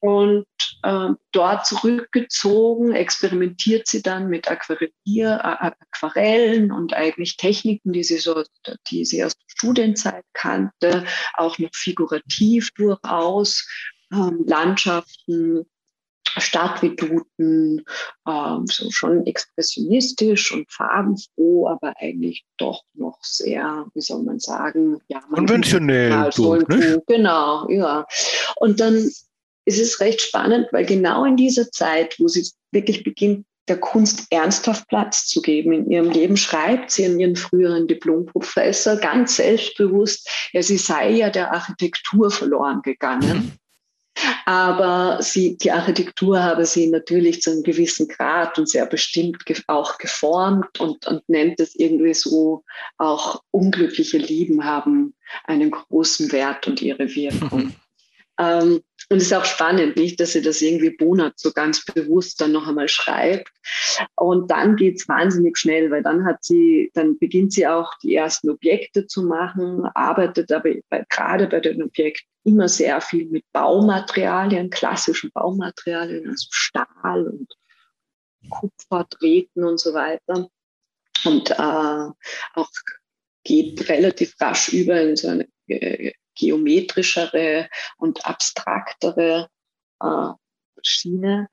Und äh, dort zurückgezogen, experimentiert sie dann mit Aquarellier, Aquarellen und eigentlich Techniken, die sie so, die sie aus der Studienzeit kannte, auch noch figurativ durchaus, ähm, Landschaften, Stadtveduten, ähm, so schon expressionistisch und farbenfroh, aber eigentlich doch noch sehr, wie soll man sagen, ja, konventionell. So genau, ja. Und dann ist es recht spannend, weil genau in dieser Zeit, wo sie wirklich beginnt, der Kunst ernsthaft Platz zu geben in ihrem Leben, schreibt sie an ihren früheren Diplomprofessor ganz selbstbewusst, ja, sie sei ja der Architektur verloren gegangen. Aber sie, die Architektur habe sie natürlich zu einem gewissen Grad und sehr bestimmt auch geformt und, und nennt es irgendwie so, auch unglückliche Lieben haben einen großen Wert und ihre Wirkung. ähm, und es ist auch spannend, nicht, dass sie das irgendwie Bonat so ganz bewusst dann noch einmal schreibt. Und dann geht es wahnsinnig schnell, weil dann hat sie, dann beginnt sie auch die ersten Objekte zu machen, arbeitet aber bei, gerade bei den Objekten immer sehr viel mit Baumaterialien, klassischen Baumaterialien, also Stahl und Kupfer, Drähten und so weiter. Und äh, auch geht relativ rasch über in so eine äh, geometrischere und abstraktere äh, Schiene.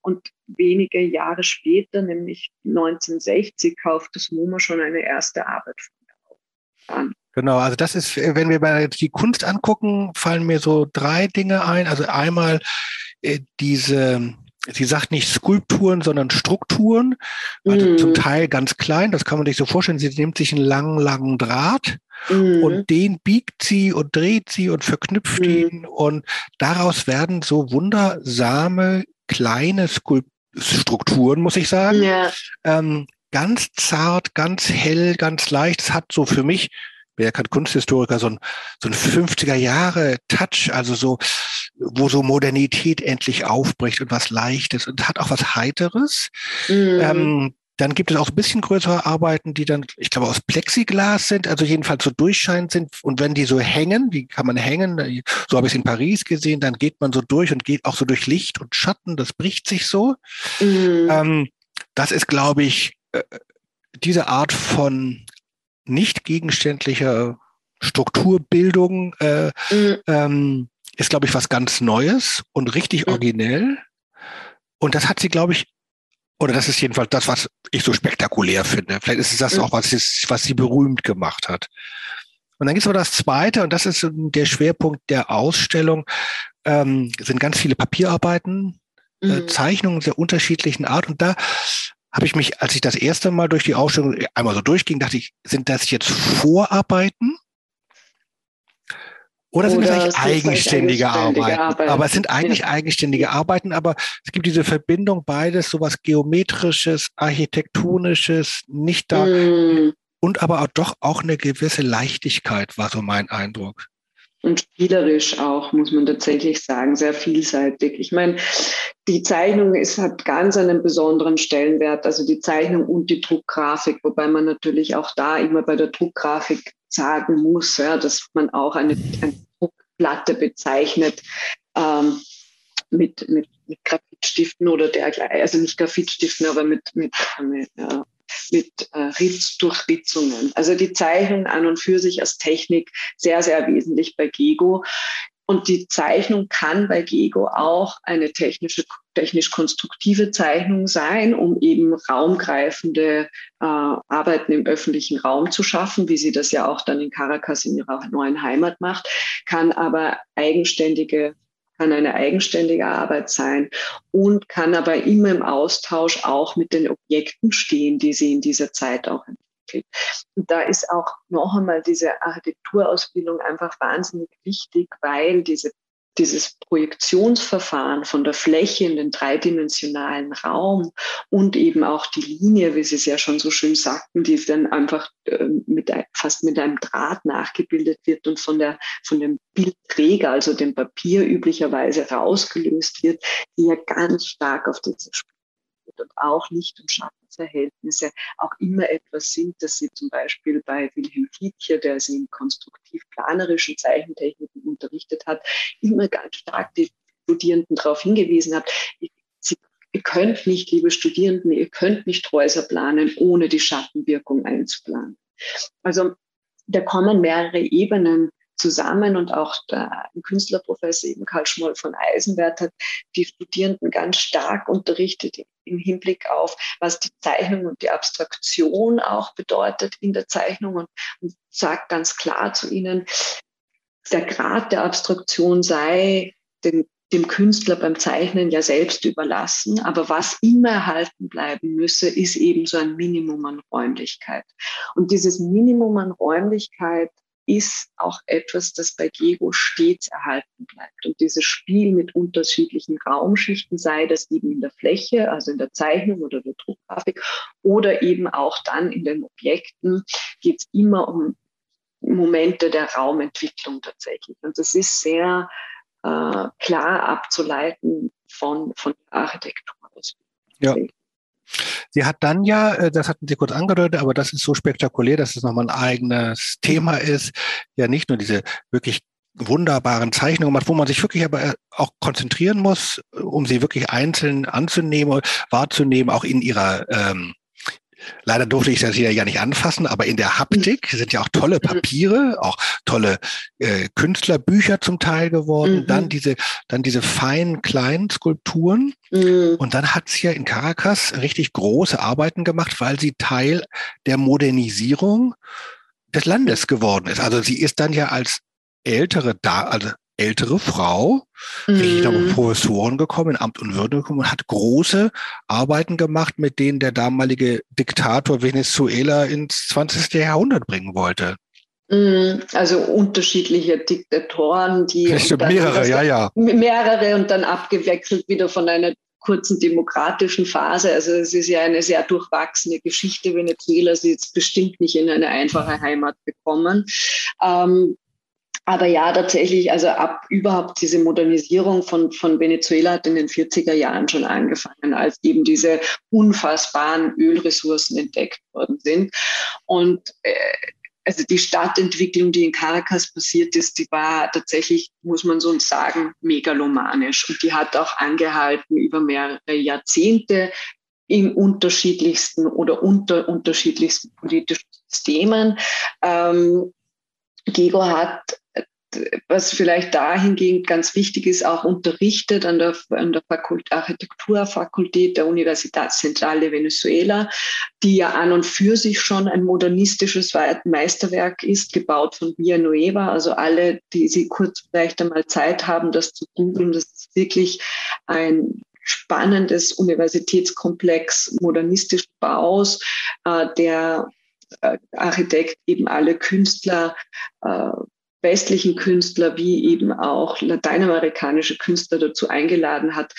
Und wenige Jahre später, nämlich 1960, kauft das MoMA schon eine erste Arbeit von mir an. Genau, also das ist, wenn wir mal die Kunst angucken, fallen mir so drei Dinge ein. Also einmal äh, diese, sie sagt nicht Skulpturen, sondern Strukturen, also mm. zum Teil ganz klein, das kann man sich so vorstellen. Sie nimmt sich einen langen, langen Draht Mhm. Und den biegt sie und dreht sie und verknüpft mhm. ihn. Und daraus werden so wundersame kleine Strukturen, muss ich sagen. Ja. Ähm, ganz zart, ganz hell, ganz leicht. Es hat so für mich, wer kann Kunsthistoriker, so ein, so ein 50er Jahre Touch, also so, wo so Modernität endlich aufbricht und was Leichtes und hat auch was Heiteres. Mhm. Ähm, dann gibt es auch ein bisschen größere Arbeiten, die dann, ich glaube, aus Plexiglas sind, also jedenfalls so durchscheinend sind. Und wenn die so hängen, wie kann man hängen? So habe ich es in Paris gesehen, dann geht man so durch und geht auch so durch Licht und Schatten, das bricht sich so. Mhm. Ähm, das ist, glaube ich, äh, diese Art von nicht gegenständlicher Strukturbildung äh, mhm. ähm, ist, glaube ich, was ganz Neues und richtig mhm. originell. Und das hat sie, glaube ich, oder das ist jedenfalls das, was ich so spektakulär finde. Vielleicht ist es das mhm. auch, was, ist, was sie berühmt gemacht hat. Und dann gibt es aber das Zweite, und das ist der Schwerpunkt der Ausstellung, ähm, sind ganz viele Papierarbeiten, äh, mhm. äh, Zeichnungen sehr unterschiedlichen Art. Und da habe ich mich, als ich das erste Mal durch die Ausstellung einmal so durchging, dachte ich, sind das jetzt Vorarbeiten? Oder sind Oder das eigentlich eigenständige, eigenständige Arbeiten? Arbeiten? Aber es sind eigentlich ja. eigenständige Arbeiten, aber es gibt diese Verbindung beides, sowas geometrisches, architektonisches, nicht da, mm. und aber auch doch auch eine gewisse Leichtigkeit, war so mein Eindruck. Und spielerisch auch, muss man tatsächlich sagen, sehr vielseitig. Ich meine, die Zeichnung ist, hat ganz einen besonderen Stellenwert, also die Zeichnung und die Druckgrafik, wobei man natürlich auch da immer bei der Druckgrafik sagen muss, ja, dass man auch eine, eine Druckplatte bezeichnet ähm, mit, mit, mit Graphitstiften oder dergleichen, also nicht Graphitstiften, aber mit, mit, mit, äh, mit äh, Ritz, Durchritzungen. Also die Zeichnung an und für sich als Technik sehr, sehr wesentlich bei Gego. Und die Zeichnung kann bei Gego auch eine technische, technisch-konstruktive Zeichnung sein, um eben raumgreifende äh, Arbeiten im öffentlichen Raum zu schaffen, wie sie das ja auch dann in Caracas in ihrer neuen Heimat macht, kann aber eigenständige kann eine eigenständige Arbeit sein und kann aber immer im Austausch auch mit den Objekten stehen, die sie in dieser Zeit auch entwickelt. Und da ist auch noch einmal diese Architekturausbildung einfach wahnsinnig wichtig, weil diese dieses Projektionsverfahren von der Fläche in den dreidimensionalen Raum und eben auch die Linie, wie Sie es ja schon so schön sagten, die dann einfach äh, mit, fast mit einem Draht nachgebildet wird und von, der, von dem Bildträger, also dem Papier üblicherweise rausgelöst wird, die ja ganz stark auf dieses Spiel und auch Licht- und Schattenverhältnisse auch immer etwas sind, dass sie zum Beispiel bei Wilhelm Fiedcher, der sie in konstruktiv-planerischen Zeichentechniken unterrichtet hat, immer ganz stark die Studierenden darauf hingewiesen hat, ihr könnt nicht, liebe Studierenden, ihr könnt nicht Häuser planen, ohne die Schattenwirkung einzuplanen. Also da kommen mehrere Ebenen zusammen und auch der Künstlerprofessor eben Karl Schmoll von Eisenwert hat die Studierenden ganz stark unterrichtet im Hinblick auf, was die Zeichnung und die Abstraktion auch bedeutet in der Zeichnung und, und sagt ganz klar zu ihnen, der Grad der Abstraktion sei den, dem Künstler beim Zeichnen ja selbst überlassen. Aber was immer erhalten bleiben müsse, ist eben so ein Minimum an Räumlichkeit. Und dieses Minimum an Räumlichkeit ist auch etwas, das bei Gego stets erhalten bleibt. Und dieses Spiel mit unterschiedlichen Raumschichten, sei das eben in der Fläche, also in der Zeichnung oder der Druckgrafik, oder eben auch dann in den Objekten, geht es immer um Momente der Raumentwicklung tatsächlich. Und das ist sehr äh, klar abzuleiten von, von der Architektur. Ja. Sie hat dann ja, äh, das hatten Sie kurz angedeutet, aber das ist so spektakulär, dass es nochmal ein eigenes Thema ist, ja nicht nur diese wirklich wunderbaren Zeichnungen macht, wo man sich wirklich aber auch konzentrieren muss, um sie wirklich einzeln anzunehmen, wahrzunehmen, auch in ihrer ähm, Leider durfte ich das hier ja nicht anfassen, aber in der Haptik sind ja auch tolle mhm. Papiere, auch tolle äh, Künstlerbücher zum Teil geworden. Mhm. Dann diese, dann diese feinen kleinen Skulpturen. Mhm. Und dann hat sie ja in Caracas richtig große Arbeiten gemacht, weil sie Teil der Modernisierung des Landes geworden ist. Also sie ist dann ja als ältere da, also ältere Frau, mhm. richtig noch Professoren gekommen, in Amt und Würde gekommen und hat große Arbeiten gemacht, mit denen der damalige Diktator Venezuela ins 20. Jahrhundert bringen wollte. Mm, also unterschiedliche Diktatoren, die mehrere, ja, ja. Mehrere und dann abgewechselt wieder von einer kurzen demokratischen Phase. Also es ist ja eine sehr durchwachsene Geschichte. Venezuela ist jetzt bestimmt nicht in eine einfache Heimat gekommen. Ähm, aber ja, tatsächlich, also ab überhaupt diese Modernisierung von, von Venezuela hat in den 40er Jahren schon angefangen, als eben diese unfassbaren Ölressourcen entdeckt worden sind. Und äh, also die Stadtentwicklung, die in Caracas passiert ist, die war tatsächlich, muss man so sagen, megalomanisch. Und die hat auch angehalten über mehrere Jahrzehnte in unterschiedlichsten oder unter unterschiedlichsten politischen Systemen. Ähm, Gego hat was vielleicht dahingehend ganz wichtig ist, auch unterrichtet an der, an der Fakult Architekturfakultät der Universidad Central de Venezuela, die ja an und für sich schon ein modernistisches Meisterwerk ist, gebaut von Villanueva. Also alle, die Sie kurz vielleicht einmal Zeit haben, das zu googeln, das ist wirklich ein spannendes Universitätskomplex modernistischen Baus, äh, der äh, Architekt eben alle Künstler äh, westlichen Künstler wie eben auch lateinamerikanische Künstler dazu eingeladen hat,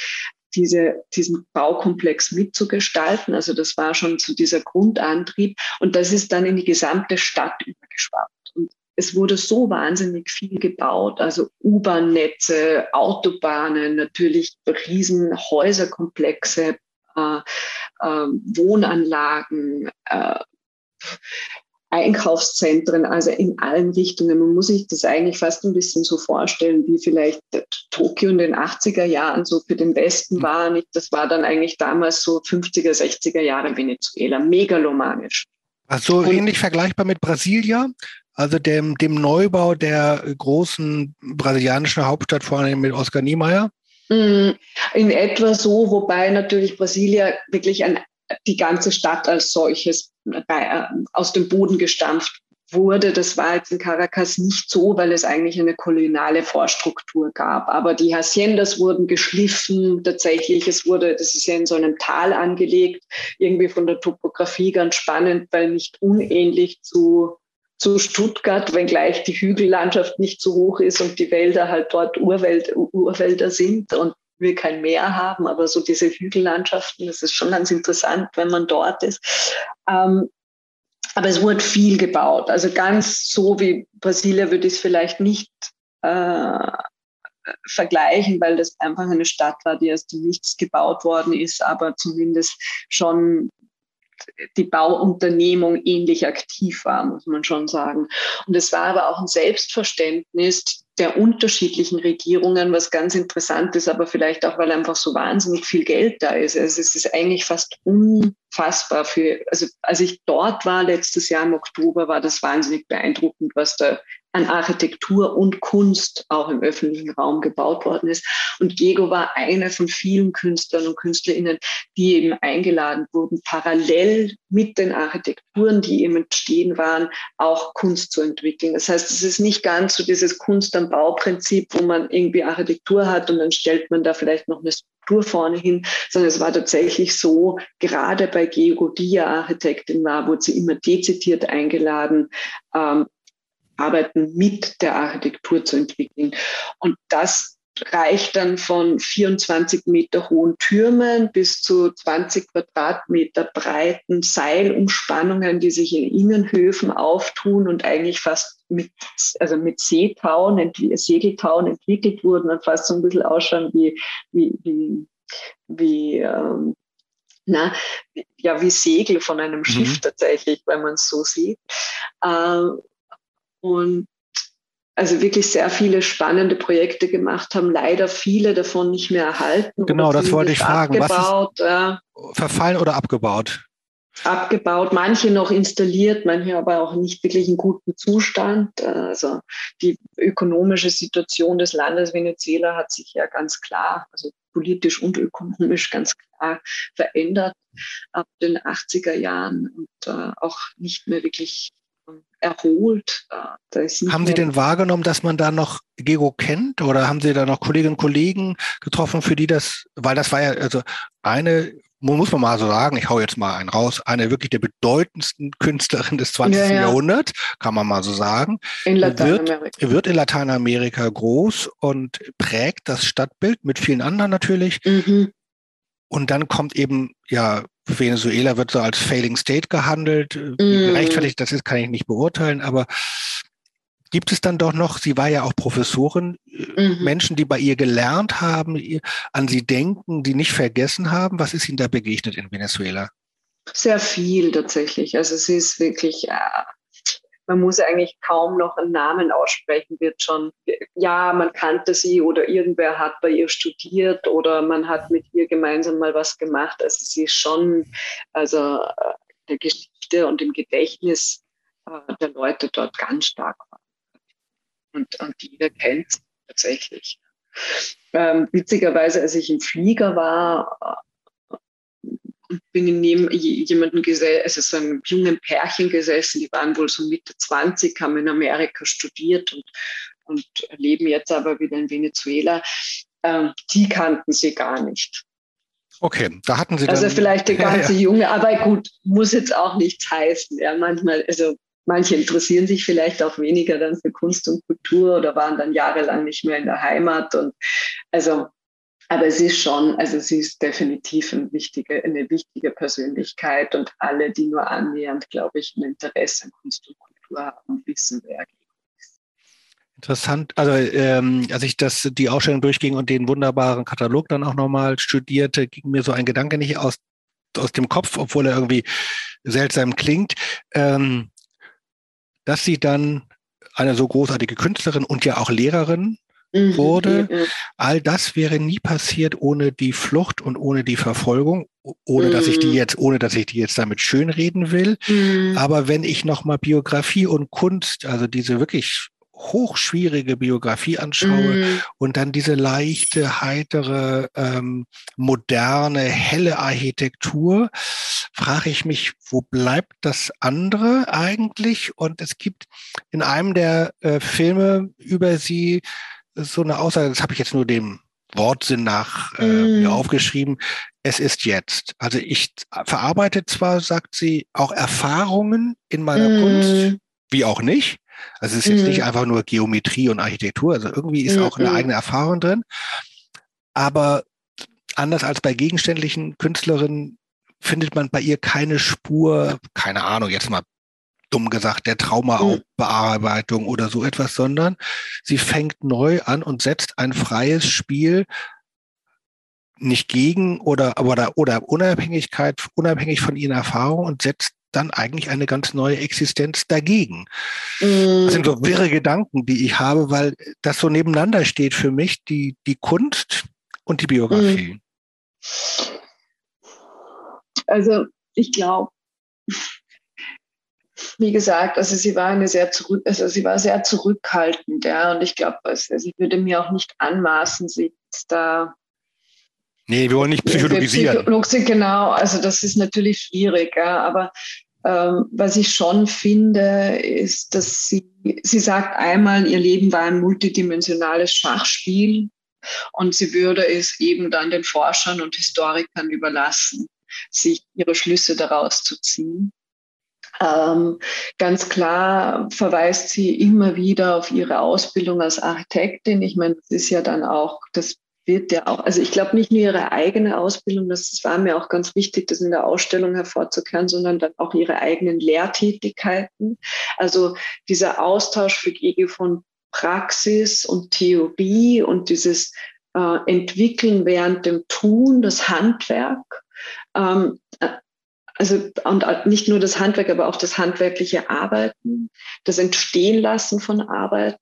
diese, diesen Baukomplex mitzugestalten. Also das war schon so dieser Grundantrieb. Und das ist dann in die gesamte Stadt übergeschwappt. Und es wurde so wahnsinnig viel gebaut, also U-Bahn-Netze, Autobahnen, natürlich riesen Häuserkomplexe, äh, äh, Wohnanlagen, äh, Einkaufszentren, also in allen Richtungen. Man muss sich das eigentlich fast ein bisschen so vorstellen, wie vielleicht Tokio in den 80er Jahren so für den Westen mhm. war. Das war dann eigentlich damals so 50er, 60er Jahre Venezuela, megalomanisch. Also ähnlich vergleichbar mit Brasilia, also dem, dem Neubau der großen brasilianischen Hauptstadt, vor allem mit Oscar Niemeyer? Mm, in etwa so, wobei natürlich Brasilia wirklich ein die ganze Stadt als solches äh, aus dem Boden gestampft wurde. Das war jetzt in Caracas nicht so, weil es eigentlich eine koloniale Vorstruktur gab. Aber die Haciendas wurden geschliffen tatsächlich. Es wurde, das ist ja in so einem Tal angelegt, irgendwie von der Topografie ganz spannend, weil nicht unähnlich zu zu Stuttgart, wenngleich die Hügellandschaft nicht so hoch ist und die Wälder halt dort Urwäld, Urwälder sind. Und wir kein Meer haben, aber so diese Hügellandschaften, das ist schon ganz interessant, wenn man dort ist. Ähm, aber es wurde viel gebaut. Also ganz so wie Brasilia würde ich es vielleicht nicht äh, vergleichen, weil das einfach eine Stadt war, die aus dem Nichts gebaut worden ist, aber zumindest schon die Bauunternehmung ähnlich aktiv war, muss man schon sagen. Und es war aber auch ein Selbstverständnis der unterschiedlichen Regierungen, was ganz interessant ist, aber vielleicht auch, weil einfach so wahnsinnig viel Geld da ist. Also es ist eigentlich fast unfassbar für, also als ich dort war letztes Jahr im Oktober, war das wahnsinnig beeindruckend, was da an Architektur und Kunst auch im öffentlichen Raum gebaut worden ist. Und Diego war einer von vielen Künstlern und Künstlerinnen, die eben eingeladen wurden, parallel mit den Architekturen, die eben entstehen waren, auch Kunst zu entwickeln. Das heißt, es ist nicht ganz so dieses Kunst am Bauprinzip, wo man irgendwie Architektur hat und dann stellt man da vielleicht noch eine Struktur vorne hin, sondern es war tatsächlich so, gerade bei Gego, die ja Architektin war, wurde sie immer dezidiert eingeladen, ähm, Arbeiten mit der Architektur zu entwickeln. Und das reicht dann von 24 Meter hohen Türmen bis zu 20 Quadratmeter breiten Seilumspannungen, die sich in Innenhöfen auftun und eigentlich fast mit, also mit Seetauen, Segeltauen entwickelt wurden und fast so ein bisschen ausschauen wie, wie, wie, wie ähm, na, ja, wie Segel von einem mhm. Schiff tatsächlich, wenn man es so sieht. Ähm, und also wirklich sehr viele spannende Projekte gemacht haben, leider viele davon nicht mehr erhalten. Genau, das wollte ich fragen. Abgebaut, Was ist verfallen oder abgebaut? Abgebaut, manche noch installiert, manche aber auch nicht wirklich in gutem Zustand. Also die ökonomische Situation des Landes Venezuela hat sich ja ganz klar, also politisch und ökonomisch ganz klar verändert ab den 80er Jahren und äh, auch nicht mehr wirklich erholt. Haben Sie denn wahrgenommen, dass man da noch Gego kennt oder haben Sie da noch Kolleginnen und Kollegen getroffen, für die das, weil das war ja also eine muss man mal so sagen, ich hau jetzt mal einen raus, eine wirklich der bedeutendsten Künstlerin des 20. Ja, ja. Jahrhunderts, kann man mal so sagen. In Lateinamerika. Wird, wird in Lateinamerika groß und prägt das Stadtbild mit vielen anderen natürlich. Mhm. Und dann kommt eben, ja, Venezuela wird so als Failing State gehandelt. Wie gerechtfertigt das ist, kann ich nicht beurteilen, aber Gibt es dann doch noch, sie war ja auch Professorin, äh, mhm. Menschen, die bei ihr gelernt haben, an sie denken, die nicht vergessen haben? Was ist Ihnen da begegnet in Venezuela? Sehr viel tatsächlich. Also sie ist wirklich, äh, man muss eigentlich kaum noch einen Namen aussprechen, wird schon, ja, man kannte sie oder irgendwer hat bei ihr studiert oder man hat mit ihr gemeinsam mal was gemacht. Also sie ist schon, also äh, der Geschichte und im Gedächtnis der Leute dort ganz stark und, und jeder kennt tatsächlich. Ähm, witzigerweise, als ich im Flieger war, äh, bin neben jemanden gesessen, also so einem jungen Pärchen gesessen, die waren wohl so Mitte 20, haben in Amerika studiert und, und leben jetzt aber wieder in Venezuela. Ähm, die kannten sie gar nicht. Okay, da hatten Sie also Also vielleicht der ganze ja, ja. Junge, aber gut, muss jetzt auch nichts heißen. Ja, manchmal, also Manche interessieren sich vielleicht auch weniger dann für Kunst und Kultur oder waren dann jahrelang nicht mehr in der Heimat. Und also, aber sie ist schon, also sie ist definitiv eine wichtige, eine wichtige Persönlichkeit und alle, die nur annähernd, glaube ich, ein Interesse an Kunst und Kultur haben, wissen, wer. Interessant. Also ähm, als ich das die Ausstellung durchging und den wunderbaren Katalog dann auch nochmal studierte, ging mir so ein Gedanke nicht aus aus dem Kopf, obwohl er irgendwie seltsam klingt. Ähm, dass sie dann eine so großartige Künstlerin und ja auch Lehrerin wurde. Mhm. All das wäre nie passiert ohne die Flucht und ohne die Verfolgung, ohne dass ich die mhm. jetzt, ohne dass ich die jetzt damit schönreden will. Mhm. Aber wenn ich nochmal Biografie und Kunst, also diese wirklich hochschwierige Biografie anschaue mm. und dann diese leichte, heitere, ähm, moderne, helle Architektur, frage ich mich, wo bleibt das andere eigentlich? Und es gibt in einem der äh, Filme über sie so eine Aussage, das habe ich jetzt nur dem Wortsinn nach äh, mm. mir aufgeschrieben, es ist jetzt. Also ich verarbeite zwar, sagt sie, auch Erfahrungen in meiner mm. Kunst, wie auch nicht. Also es ist jetzt nicht einfach nur Geometrie und Architektur, also irgendwie ist auch eine mhm. eigene Erfahrung drin. Aber anders als bei gegenständlichen Künstlerinnen findet man bei ihr keine Spur, keine Ahnung, jetzt mal dumm gesagt, der Traumabearbeitung oder so etwas, sondern sie fängt neu an und setzt ein freies Spiel nicht gegen oder, oder, oder Unabhängigkeit, unabhängig von ihren Erfahrungen und setzt dann eigentlich eine ganz neue Existenz dagegen. Mm. Das sind so wirre Gedanken, die ich habe, weil das so nebeneinander steht für mich, die, die Kunst und die Biografie. Mm. Also ich glaube, wie gesagt, also sie war eine sehr zurück, also sie war sehr zurückhaltend, ja, und ich glaube, also ich würde mir auch nicht anmaßen, sie da Nee, wir wollen nicht psychologisieren. Psychologie, genau, also das ist natürlich schwierig, ja, aber ähm, was ich schon finde, ist, dass sie, sie sagt einmal, ihr Leben war ein multidimensionales Schachspiel und sie würde es eben dann den Forschern und Historikern überlassen, sich ihre Schlüsse daraus zu ziehen. Ähm, ganz klar verweist sie immer wieder auf ihre Ausbildung als Architektin. Ich meine, das ist ja dann auch das wird ja auch, also ich glaube nicht nur ihre eigene Ausbildung, das war mir auch ganz wichtig, das in der Ausstellung hervorzukehren, sondern dann auch ihre eigenen Lehrtätigkeiten. Also dieser Austausch für Gege von Praxis und Theorie und dieses äh, Entwickeln während dem Tun, das Handwerk. Ähm, äh, also und nicht nur das Handwerk, aber auch das handwerkliche Arbeiten, das Entstehen lassen von Arbeiten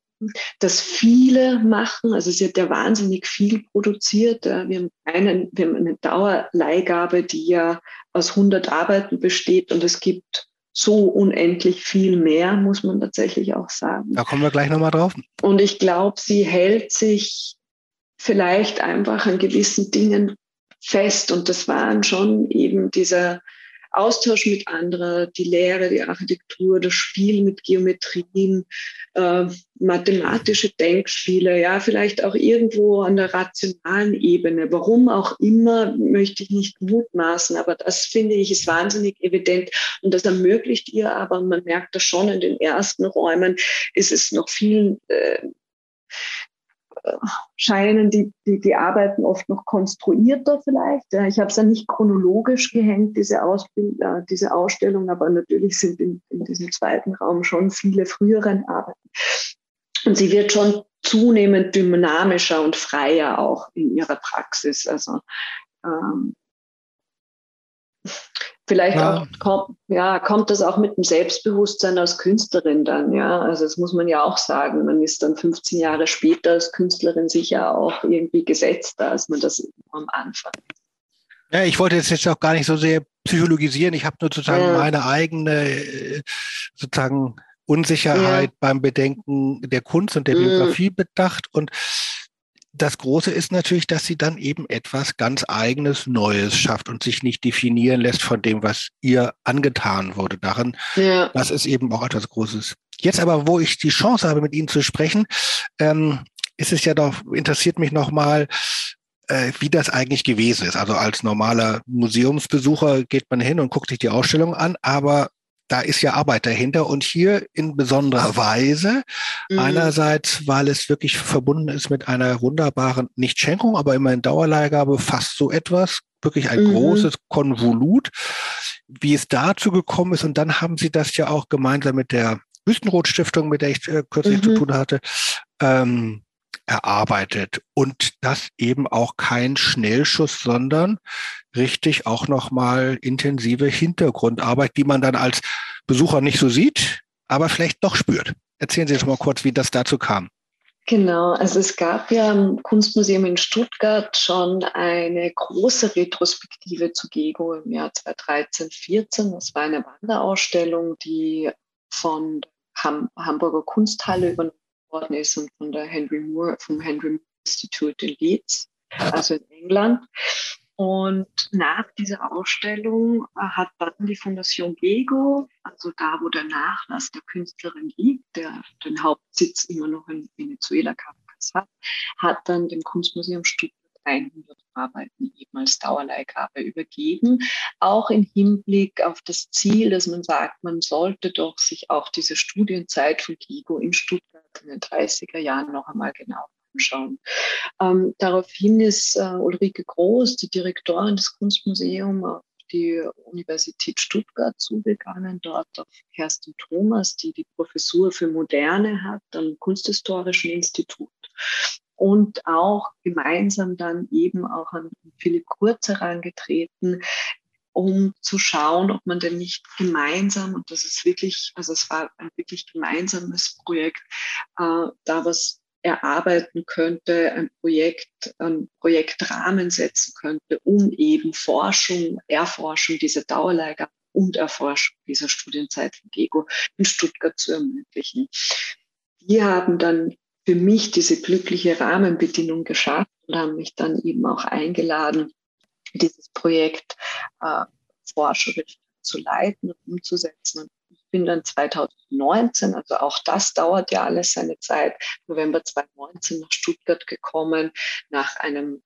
das viele machen. Also sie hat ja wahnsinnig viel produziert. Wir haben, einen, wir haben eine Dauerleihgabe, die ja aus 100 Arbeiten besteht und es gibt so unendlich viel mehr, muss man tatsächlich auch sagen. Da kommen wir gleich nochmal drauf. Und ich glaube, sie hält sich vielleicht einfach an gewissen Dingen fest und das waren schon eben dieser Austausch mit anderen, die Lehre, die Architektur, das Spiel mit Geometrien, äh, mathematische Denkspiele, ja, vielleicht auch irgendwo an der rationalen Ebene. Warum auch immer, möchte ich nicht mutmaßen, aber das finde ich ist wahnsinnig evident und das ermöglicht ihr aber, man merkt das schon in den ersten Räumen, ist es noch viel äh, scheinen die, die, die Arbeiten oft noch konstruierter vielleicht. Ich habe es ja nicht chronologisch gehängt, diese, Ausbild äh, diese Ausstellung, aber natürlich sind in, in diesem zweiten Raum schon viele frühere Arbeiten. Und sie wird schon zunehmend dynamischer und freier auch in ihrer Praxis. Also ähm, Vielleicht ja. auch kommt, ja, kommt das auch mit dem Selbstbewusstsein als Künstlerin dann, ja. Also das muss man ja auch sagen. Man ist dann 15 Jahre später als Künstlerin sicher auch irgendwie gesetzter, als man das am Anfang. Ja, ich wollte jetzt, jetzt auch gar nicht so sehr psychologisieren. Ich habe nur sozusagen ja. meine eigene äh, sozusagen Unsicherheit ja. beim Bedenken der Kunst und der mhm. Biografie bedacht und das Große ist natürlich, dass sie dann eben etwas ganz eigenes, Neues schafft und sich nicht definieren lässt von dem, was ihr angetan wurde. Darin, ja. das ist eben auch etwas Großes. Jetzt aber, wo ich die Chance habe, mit Ihnen zu sprechen, ähm, ist es ja doch, interessiert mich nochmal, äh, wie das eigentlich gewesen ist. Also als normaler Museumsbesucher geht man hin und guckt sich die Ausstellung an, aber da ist ja Arbeit dahinter und hier in besonderer Weise. Mhm. Einerseits, weil es wirklich verbunden ist mit einer wunderbaren, nicht Schenkung, aber immerhin Dauerleihgabe, fast so etwas, wirklich ein mhm. großes Konvolut, wie es dazu gekommen ist. Und dann haben sie das ja auch gemeinsam mit der Wüstenrot-Stiftung, mit der ich äh, kürzlich mhm. zu tun hatte, ähm, erarbeitet. Und das eben auch kein Schnellschuss, sondern richtig auch nochmal intensive Hintergrundarbeit, die man dann als Besucher nicht so sieht, aber vielleicht doch spürt. Erzählen Sie jetzt mal kurz, wie das dazu kam. Genau, also es gab ja im Kunstmuseum in Stuttgart schon eine große Retrospektive zu Gego im Jahr 2013, 14. Das war eine Wanderausstellung, die von Ham Hamburger Kunsthalle übernommen worden ist und von der Henry Moore, vom Henry Moore Institute in Leeds, also in England. Und nach dieser Ausstellung äh, hat dann die Fondation Gego, also da, wo der Nachlass der Künstlerin liegt, der den Hauptsitz immer noch in Venezuela Caracas hat, hat dann dem Kunstmuseum Stuttgart 100 Arbeiten eben als Dauerleihgabe übergeben, auch im Hinblick auf das Ziel, dass man sagt, man sollte doch sich auch diese Studienzeit von Gigo in Stuttgart in den 30er Jahren noch einmal genau anschauen. Ähm, daraufhin ist äh, Ulrike Groß, die Direktorin des Kunstmuseums, auf die Universität Stuttgart zugegangen, dort auf Kerstin Thomas, die die Professur für Moderne hat am Kunsthistorischen Institut und auch gemeinsam dann eben auch an Philipp Kurz herangetreten, um zu schauen, ob man denn nicht gemeinsam, und das ist wirklich, also es war ein wirklich gemeinsames Projekt, äh, da was erarbeiten könnte, ein Projekt, ein Projektrahmen setzen könnte, um eben Forschung, Erforschung dieser Dauerleihgabe und Erforschung dieser Studienzeit von GEGO in Stuttgart zu ermöglichen. Die haben dann für mich diese glückliche Rahmenbedingung geschafft und haben mich dann eben auch eingeladen, dieses Projekt äh, forscherisch zu leiten und umzusetzen. Und bin dann 2019, also auch das dauert ja alles seine Zeit, November 2019 nach Stuttgart gekommen, nach einem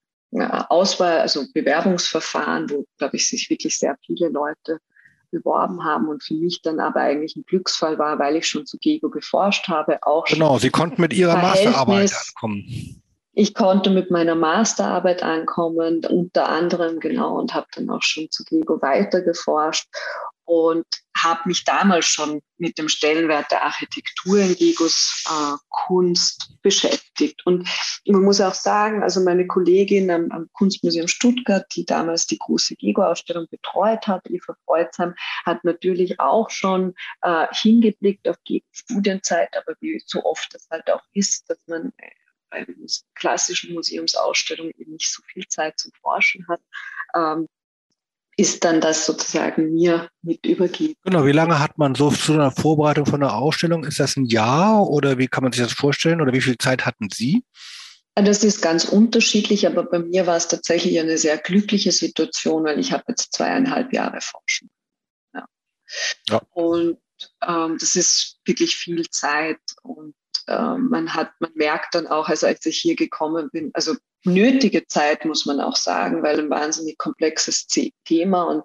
Auswahl, also Bewerbungsverfahren, wo, glaube ich, sich wirklich sehr viele Leute beworben haben und für mich dann aber eigentlich ein Glücksfall war, weil ich schon zu GEGO geforscht habe. Auch genau, Sie konnten mit Ihrer Masterarbeit ankommen. Ich konnte mit meiner Masterarbeit ankommen, unter anderem genau, und habe dann auch schon zu GEGO weiter geforscht und habe mich damals schon mit dem Stellenwert der Architektur in Gegos äh, Kunst beschäftigt. Und man muss auch sagen, also meine Kollegin am, am Kunstmuseum Stuttgart, die damals die große Gego-Ausstellung betreut hat, Eva Freuzheim, hat natürlich auch schon äh, hingeblickt auf die Studienzeit, aber wie so oft das halt auch ist, dass man bei klassischen Museumsausstellungen eben nicht so viel Zeit zum Forschen hat. Ähm, ist dann das sozusagen mir mit übergeben. Genau, wie lange hat man so zu einer Vorbereitung von einer Ausstellung? Ist das ein Jahr oder wie kann man sich das vorstellen oder wie viel Zeit hatten Sie? Das ist ganz unterschiedlich, aber bei mir war es tatsächlich eine sehr glückliche Situation, weil ich habe jetzt zweieinhalb Jahre forschen. Ja. Und ähm, das ist wirklich viel Zeit und äh, man hat, man merkt dann auch, also als ich hier gekommen bin, also nötige Zeit, muss man auch sagen, weil ein wahnsinnig komplexes Thema und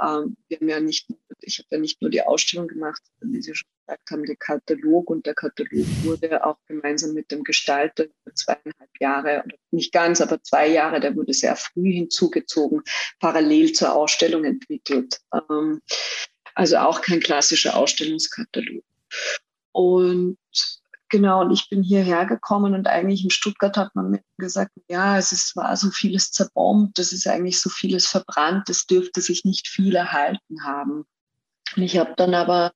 ähm, wir haben ja nicht, ich habe ja nicht nur die Ausstellung gemacht, wie Sie schon gesagt haben, den Katalog und der Katalog wurde auch gemeinsam mit dem Gestalter zweieinhalb Jahre, nicht ganz, aber zwei Jahre, der wurde sehr früh hinzugezogen, parallel zur Ausstellung entwickelt. Ähm, also auch kein klassischer Ausstellungskatalog. Und Genau, und ich bin hierher gekommen und eigentlich in Stuttgart hat man mir gesagt, ja, es ist, war so vieles zerbombt, es ist eigentlich so vieles verbrannt, es dürfte sich nicht viel erhalten haben. Und ich habe dann aber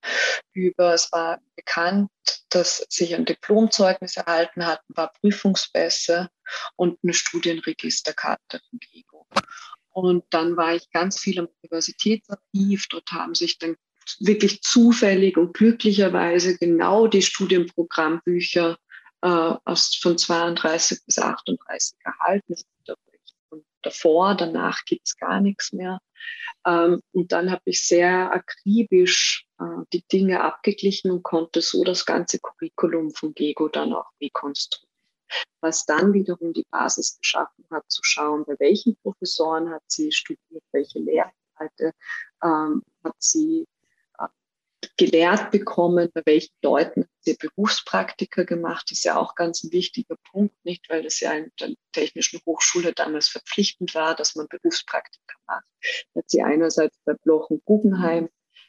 über, es war bekannt, dass sich ein Diplomzeugnis erhalten hat, ein paar Prüfungspässe und eine Studienregisterkarte von GEGO. Und dann war ich ganz viel am Universitätsarchiv. Dort haben sich dann wirklich zufällig und glücklicherweise genau die Studienprogrammbücher äh, aus, von 32 bis 38 erhalten. Und davor, danach gibt es gar nichts mehr. Ähm, und dann habe ich sehr akribisch äh, die Dinge abgeglichen und konnte so das ganze Curriculum von GEGO dann auch rekonstruieren. Was dann wiederum die Basis geschaffen hat, zu schauen, bei welchen Professoren hat sie studiert, welche Lehrinhalte ähm, hat sie gelehrt bekommen, bei welchen Leuten sie Berufspraktika gemacht, ist ja auch ganz ein wichtiger Punkt, nicht, weil das ja in der Technischen Hochschule damals verpflichtend war, dass man Berufspraktika macht. Da hat sie einerseits bei Bloch und Guggenheim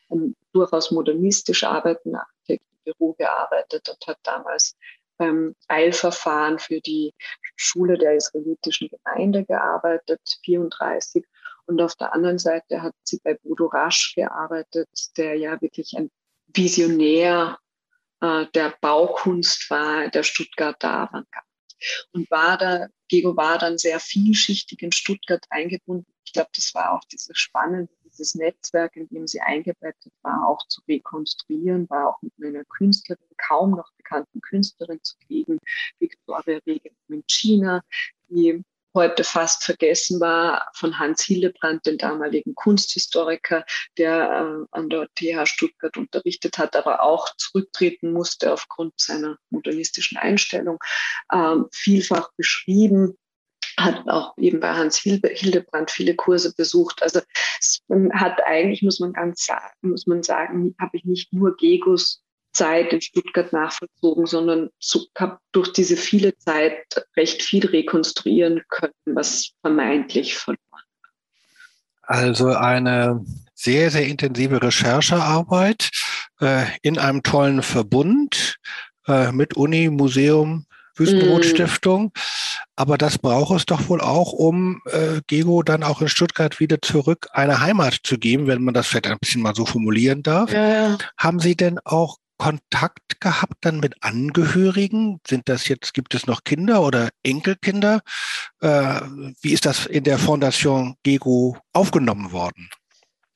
ein durchaus modernistisch arbeitenden Architektenbüro gearbeitet und hat damals beim Eilverfahren für die Schule der israelitischen Gemeinde gearbeitet, 34 und auf der anderen Seite hat sie bei Bodo Rasch gearbeitet, der ja wirklich ein Visionär äh, der Baukunst war, der Stuttgarter Avantgarde. Und war da, Gego war dann sehr vielschichtig in Stuttgart eingebunden. Ich glaube, das war auch dieses Spannende, dieses Netzwerk, in dem sie eingebettet war, auch zu rekonstruieren, war auch mit einer Künstlerin, kaum noch bekannten Künstlerin zu kriegen, Victoria Regen China, die heute fast vergessen war, von Hans Hillebrand, den damaligen Kunsthistoriker, der äh, an der TH Stuttgart unterrichtet hat, aber auch zurücktreten musste aufgrund seiner modernistischen Einstellung, ähm, vielfach beschrieben hat auch eben bei Hans Hildebrand viele Kurse besucht. Also es hat eigentlich, muss man ganz sagen, muss man sagen, habe ich nicht nur Gegos Zeit in Stuttgart nachvollzogen, sondern habe durch diese viele Zeit recht viel rekonstruieren können, was vermeintlich verloren war. Also eine sehr, sehr intensive Recherchearbeit äh, in einem tollen Verbund äh, mit Uni, Museum, Wüstenrot-Stiftung. Mm. Aber das braucht es doch wohl auch, um äh, Gego dann auch in Stuttgart wieder zurück eine Heimat zu geben, wenn man das vielleicht ein bisschen mal so formulieren darf. Ja, ja. Haben Sie denn auch Kontakt gehabt dann mit Angehörigen? Sind das jetzt, gibt es noch Kinder oder Enkelkinder? Äh, wie ist das in der Fondation GEGO aufgenommen worden?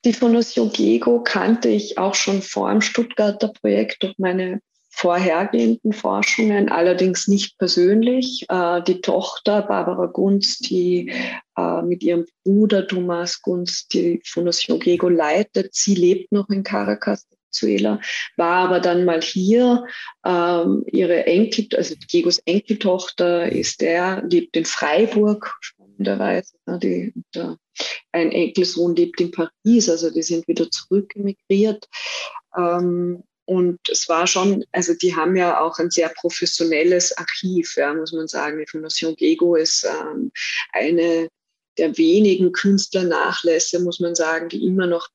Die Fondation GEGO kannte ich auch schon vor dem Stuttgarter Projekt durch meine vorhergehenden Forschungen, allerdings nicht persönlich. Äh, die Tochter Barbara Gunst, die äh, mit ihrem Bruder Thomas Gunst die Fondation GEGO leitet, sie lebt noch in Caracas Venezuela, war aber dann mal hier. Ähm, ihre Enkel, also Diegos Enkeltochter ist der, lebt in Freiburg, spannenderweise. Die, der, ein Enkelsohn lebt in Paris, also die sind wieder zurück emigriert. Ähm, und es war schon, also die haben ja auch ein sehr professionelles Archiv, ja, muss man sagen. Die Fondation Gego ist ähm, eine der wenigen Künstlernachlässe, muss man sagen, die immer noch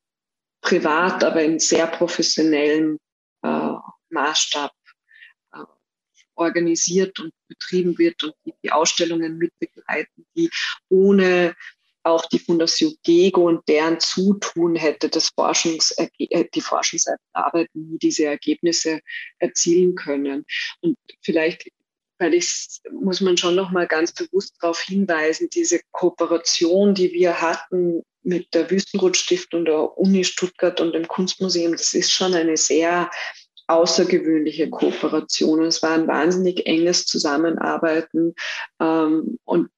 privat, aber in sehr professionellem äh, Maßstab äh, organisiert und betrieben wird und die, die Ausstellungen mitbegleiten, die ohne auch die Fondation Gego und deren Zutun hätte das Forschungs äh, die Forschungsarbeit nie diese Ergebnisse erzielen können. Und vielleicht weil ich muss man schon noch mal ganz bewusst darauf hinweisen, diese Kooperation, die wir hatten mit der Wüstenrot-Stiftung, der Uni Stuttgart und dem Kunstmuseum, das ist schon eine sehr außergewöhnliche Kooperation. Es war ein wahnsinnig enges Zusammenarbeiten ähm, und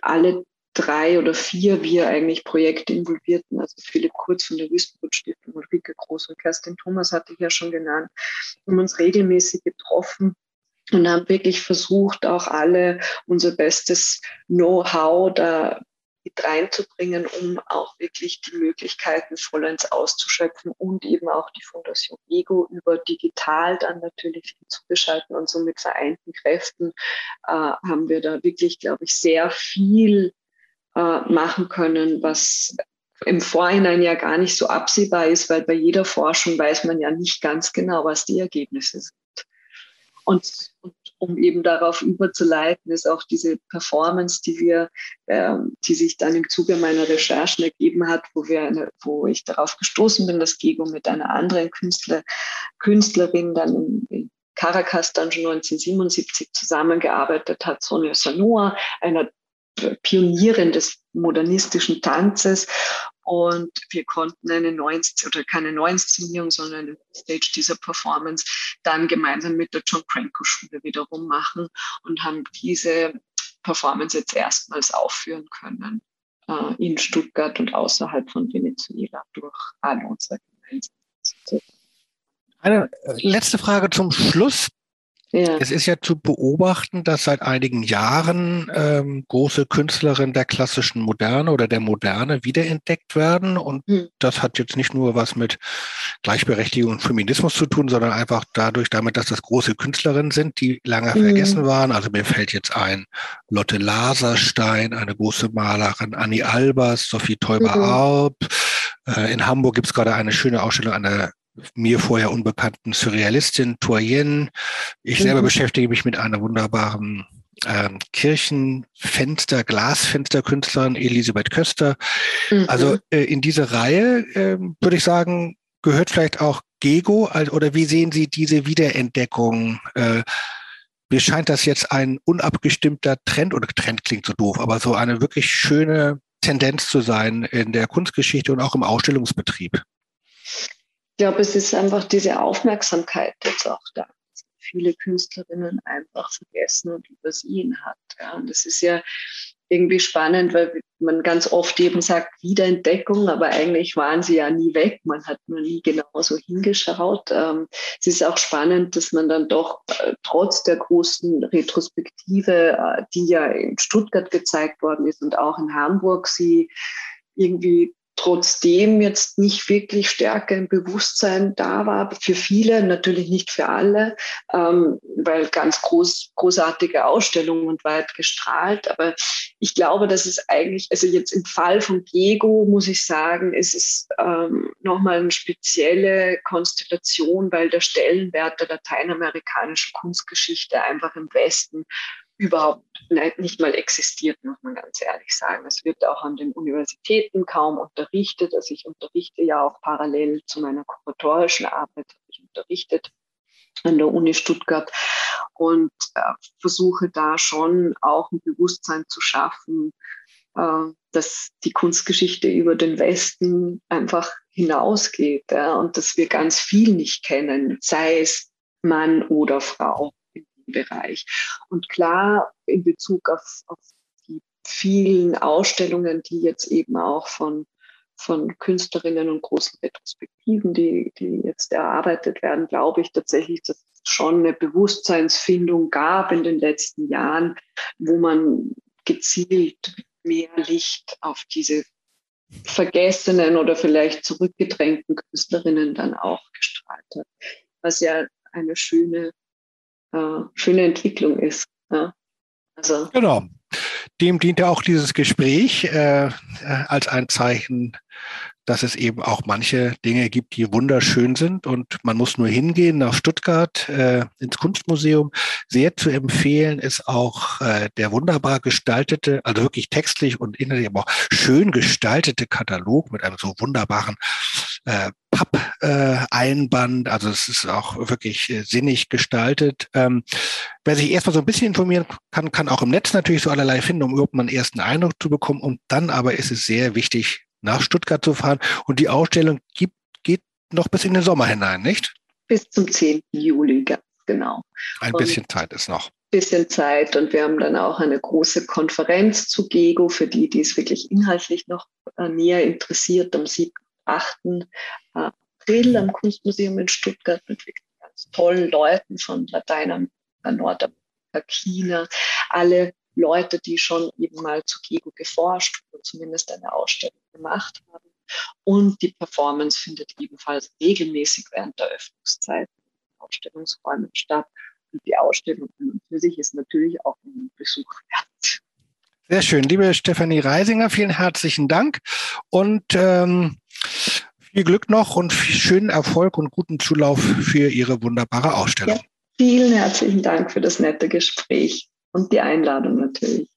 alle drei oder vier wir eigentlich Projekte involvierten, also Philipp Kurz von der Wüstenbrot Stiftung, Ulrike Groß und Kerstin Thomas hatte ich ja schon genannt, haben uns regelmäßig getroffen und haben wirklich versucht, auch alle unser bestes Know-how da mit reinzubringen, um auch wirklich die Möglichkeiten vollends auszuschöpfen und eben auch die Fondation Ego über digital dann natürlich hinzugeschalten und so mit vereinten Kräften äh, haben wir da wirklich, glaube ich, sehr viel äh, machen können, was im Vorhinein ja gar nicht so absehbar ist, weil bei jeder Forschung weiß man ja nicht ganz genau, was die Ergebnisse sind. Und, und um eben darauf überzuleiten, ist auch diese Performance, die wir, äh, die sich dann im Zuge meiner Recherchen ergeben hat, wo wir eine, wo ich darauf gestoßen bin, dass Gego mit einer anderen Künstler, Künstlerin dann in, Caracas dann schon 1977 zusammengearbeitet hat, Sonia Sanoa, einer Pionierin des modernistischen Tanzes. Und wir konnten eine Neuinszenierung, oder keine Neuinszenierung, sondern eine Stage dieser Performance dann gemeinsam mit der John Cranko Schule wiederum machen und haben diese Performance jetzt erstmals aufführen können äh, in Stuttgart und außerhalb von Venezuela durch alle unsere Gemeinschaften. Eine letzte Frage zum Schluss. Ja. Es ist ja zu beobachten, dass seit einigen Jahren ähm, große Künstlerinnen der klassischen Moderne oder der Moderne wiederentdeckt werden. Und mhm. das hat jetzt nicht nur was mit Gleichberechtigung und Feminismus zu tun, sondern einfach dadurch damit, dass das große Künstlerinnen sind, die lange mhm. vergessen waren. Also mir fällt jetzt ein Lotte Laserstein, eine große Malerin, Annie Albers, Sophie Teuber-Arp. Mhm. Äh, in Hamburg gibt es gerade eine schöne Ausstellung einer mir vorher unbekannten Surrealistin Toyen. Ich selber mhm. beschäftige mich mit einer wunderbaren ähm, Kirchenfenster, Glasfensterkünstlerin Elisabeth Köster. Mhm. Also äh, in diese Reihe äh, würde ich sagen, gehört vielleicht auch Gego oder wie sehen Sie diese Wiederentdeckung? Äh, mir scheint das jetzt ein unabgestimmter Trend, oder Trend klingt so doof, aber so eine wirklich schöne Tendenz zu sein in der Kunstgeschichte und auch im Ausstellungsbetrieb. Ich glaube, es ist einfach diese Aufmerksamkeit jetzt auch da, dass viele Künstlerinnen einfach vergessen und übersehen hat. Ja. Und das ist ja irgendwie spannend, weil man ganz oft eben sagt Wiederentdeckung, aber eigentlich waren sie ja nie weg. Man hat nur nie genauso hingeschaut. Ähm, es ist auch spannend, dass man dann doch äh, trotz der großen Retrospektive, äh, die ja in Stuttgart gezeigt worden ist und auch in Hamburg, sie irgendwie trotzdem jetzt nicht wirklich stärker im Bewusstsein da war, für viele, natürlich nicht für alle, ähm, weil ganz groß, großartige Ausstellungen und weit gestrahlt. Aber ich glaube, dass es eigentlich, also jetzt im Fall von Diego muss ich sagen, ist es ähm, nochmal eine spezielle Konstellation, weil der Stellenwert der lateinamerikanischen Kunstgeschichte einfach im Westen überhaupt nicht mal existiert, muss man ganz ehrlich sagen. Es wird auch an den Universitäten kaum unterrichtet. Also ich unterrichte ja auch parallel zu meiner kuratorischen Arbeit, habe ich unterrichtet an der Uni Stuttgart und äh, versuche da schon auch ein Bewusstsein zu schaffen, äh, dass die Kunstgeschichte über den Westen einfach hinausgeht ja, und dass wir ganz viel nicht kennen, sei es Mann oder Frau. Bereich. Und klar, in Bezug auf, auf die vielen Ausstellungen, die jetzt eben auch von von Künstlerinnen und großen Retrospektiven, die, die jetzt erarbeitet werden, glaube ich tatsächlich, dass es schon eine Bewusstseinsfindung gab in den letzten Jahren, wo man gezielt mehr Licht auf diese vergessenen oder vielleicht zurückgedrängten Künstlerinnen dann auch gestrahlt hat. Was ja eine schöne äh, schöne Entwicklung ist. Ja. Also. Genau. Dem dient ja auch dieses Gespräch äh, äh, als ein Zeichen, dass es eben auch manche Dinge gibt, die wunderschön sind und man muss nur hingehen nach Stuttgart äh, ins Kunstmuseum. Sehr zu empfehlen ist auch äh, der wunderbar gestaltete, also wirklich textlich und inhaltlich, aber auch schön gestaltete Katalog mit einem so wunderbaren äh, Papp-Einband. Äh, also es ist auch wirklich äh, sinnig gestaltet. Ähm, wer sich erstmal so ein bisschen informieren kann, kann auch im Netz natürlich so allerlei finden, um überhaupt mal einen ersten Eindruck zu bekommen. Und dann aber ist es sehr wichtig, nach Stuttgart zu fahren. Und die Ausstellung gibt, geht noch bis in den Sommer hinein, nicht? Bis zum 10. Juli, ganz genau. Ein Und bisschen Zeit ist noch. bisschen Zeit und wir haben dann auch eine große Konferenz zu GEGO für die, die es wirklich inhaltlich noch äh, näher interessiert, am 7. 8. Äh, April am Kunstmuseum in Stuttgart mit wirklich ganz tollen Leuten von Lateinamerika, Nordamerika, China, alle Leute, die schon eben mal zu GEGO geforscht oder zumindest eine Ausstellung gemacht haben. Und die Performance findet ebenfalls regelmäßig während der Öffnungszeit in Ausstellungsräumen statt. Und die Ausstellung für sich ist natürlich auch ein Besuch wert. Sehr schön. Liebe Stefanie Reisinger, vielen herzlichen Dank und ähm, viel Glück noch und schönen Erfolg und guten Zulauf für Ihre wunderbare Ausstellung. Ja, vielen herzlichen Dank für das nette Gespräch und die Einladung natürlich.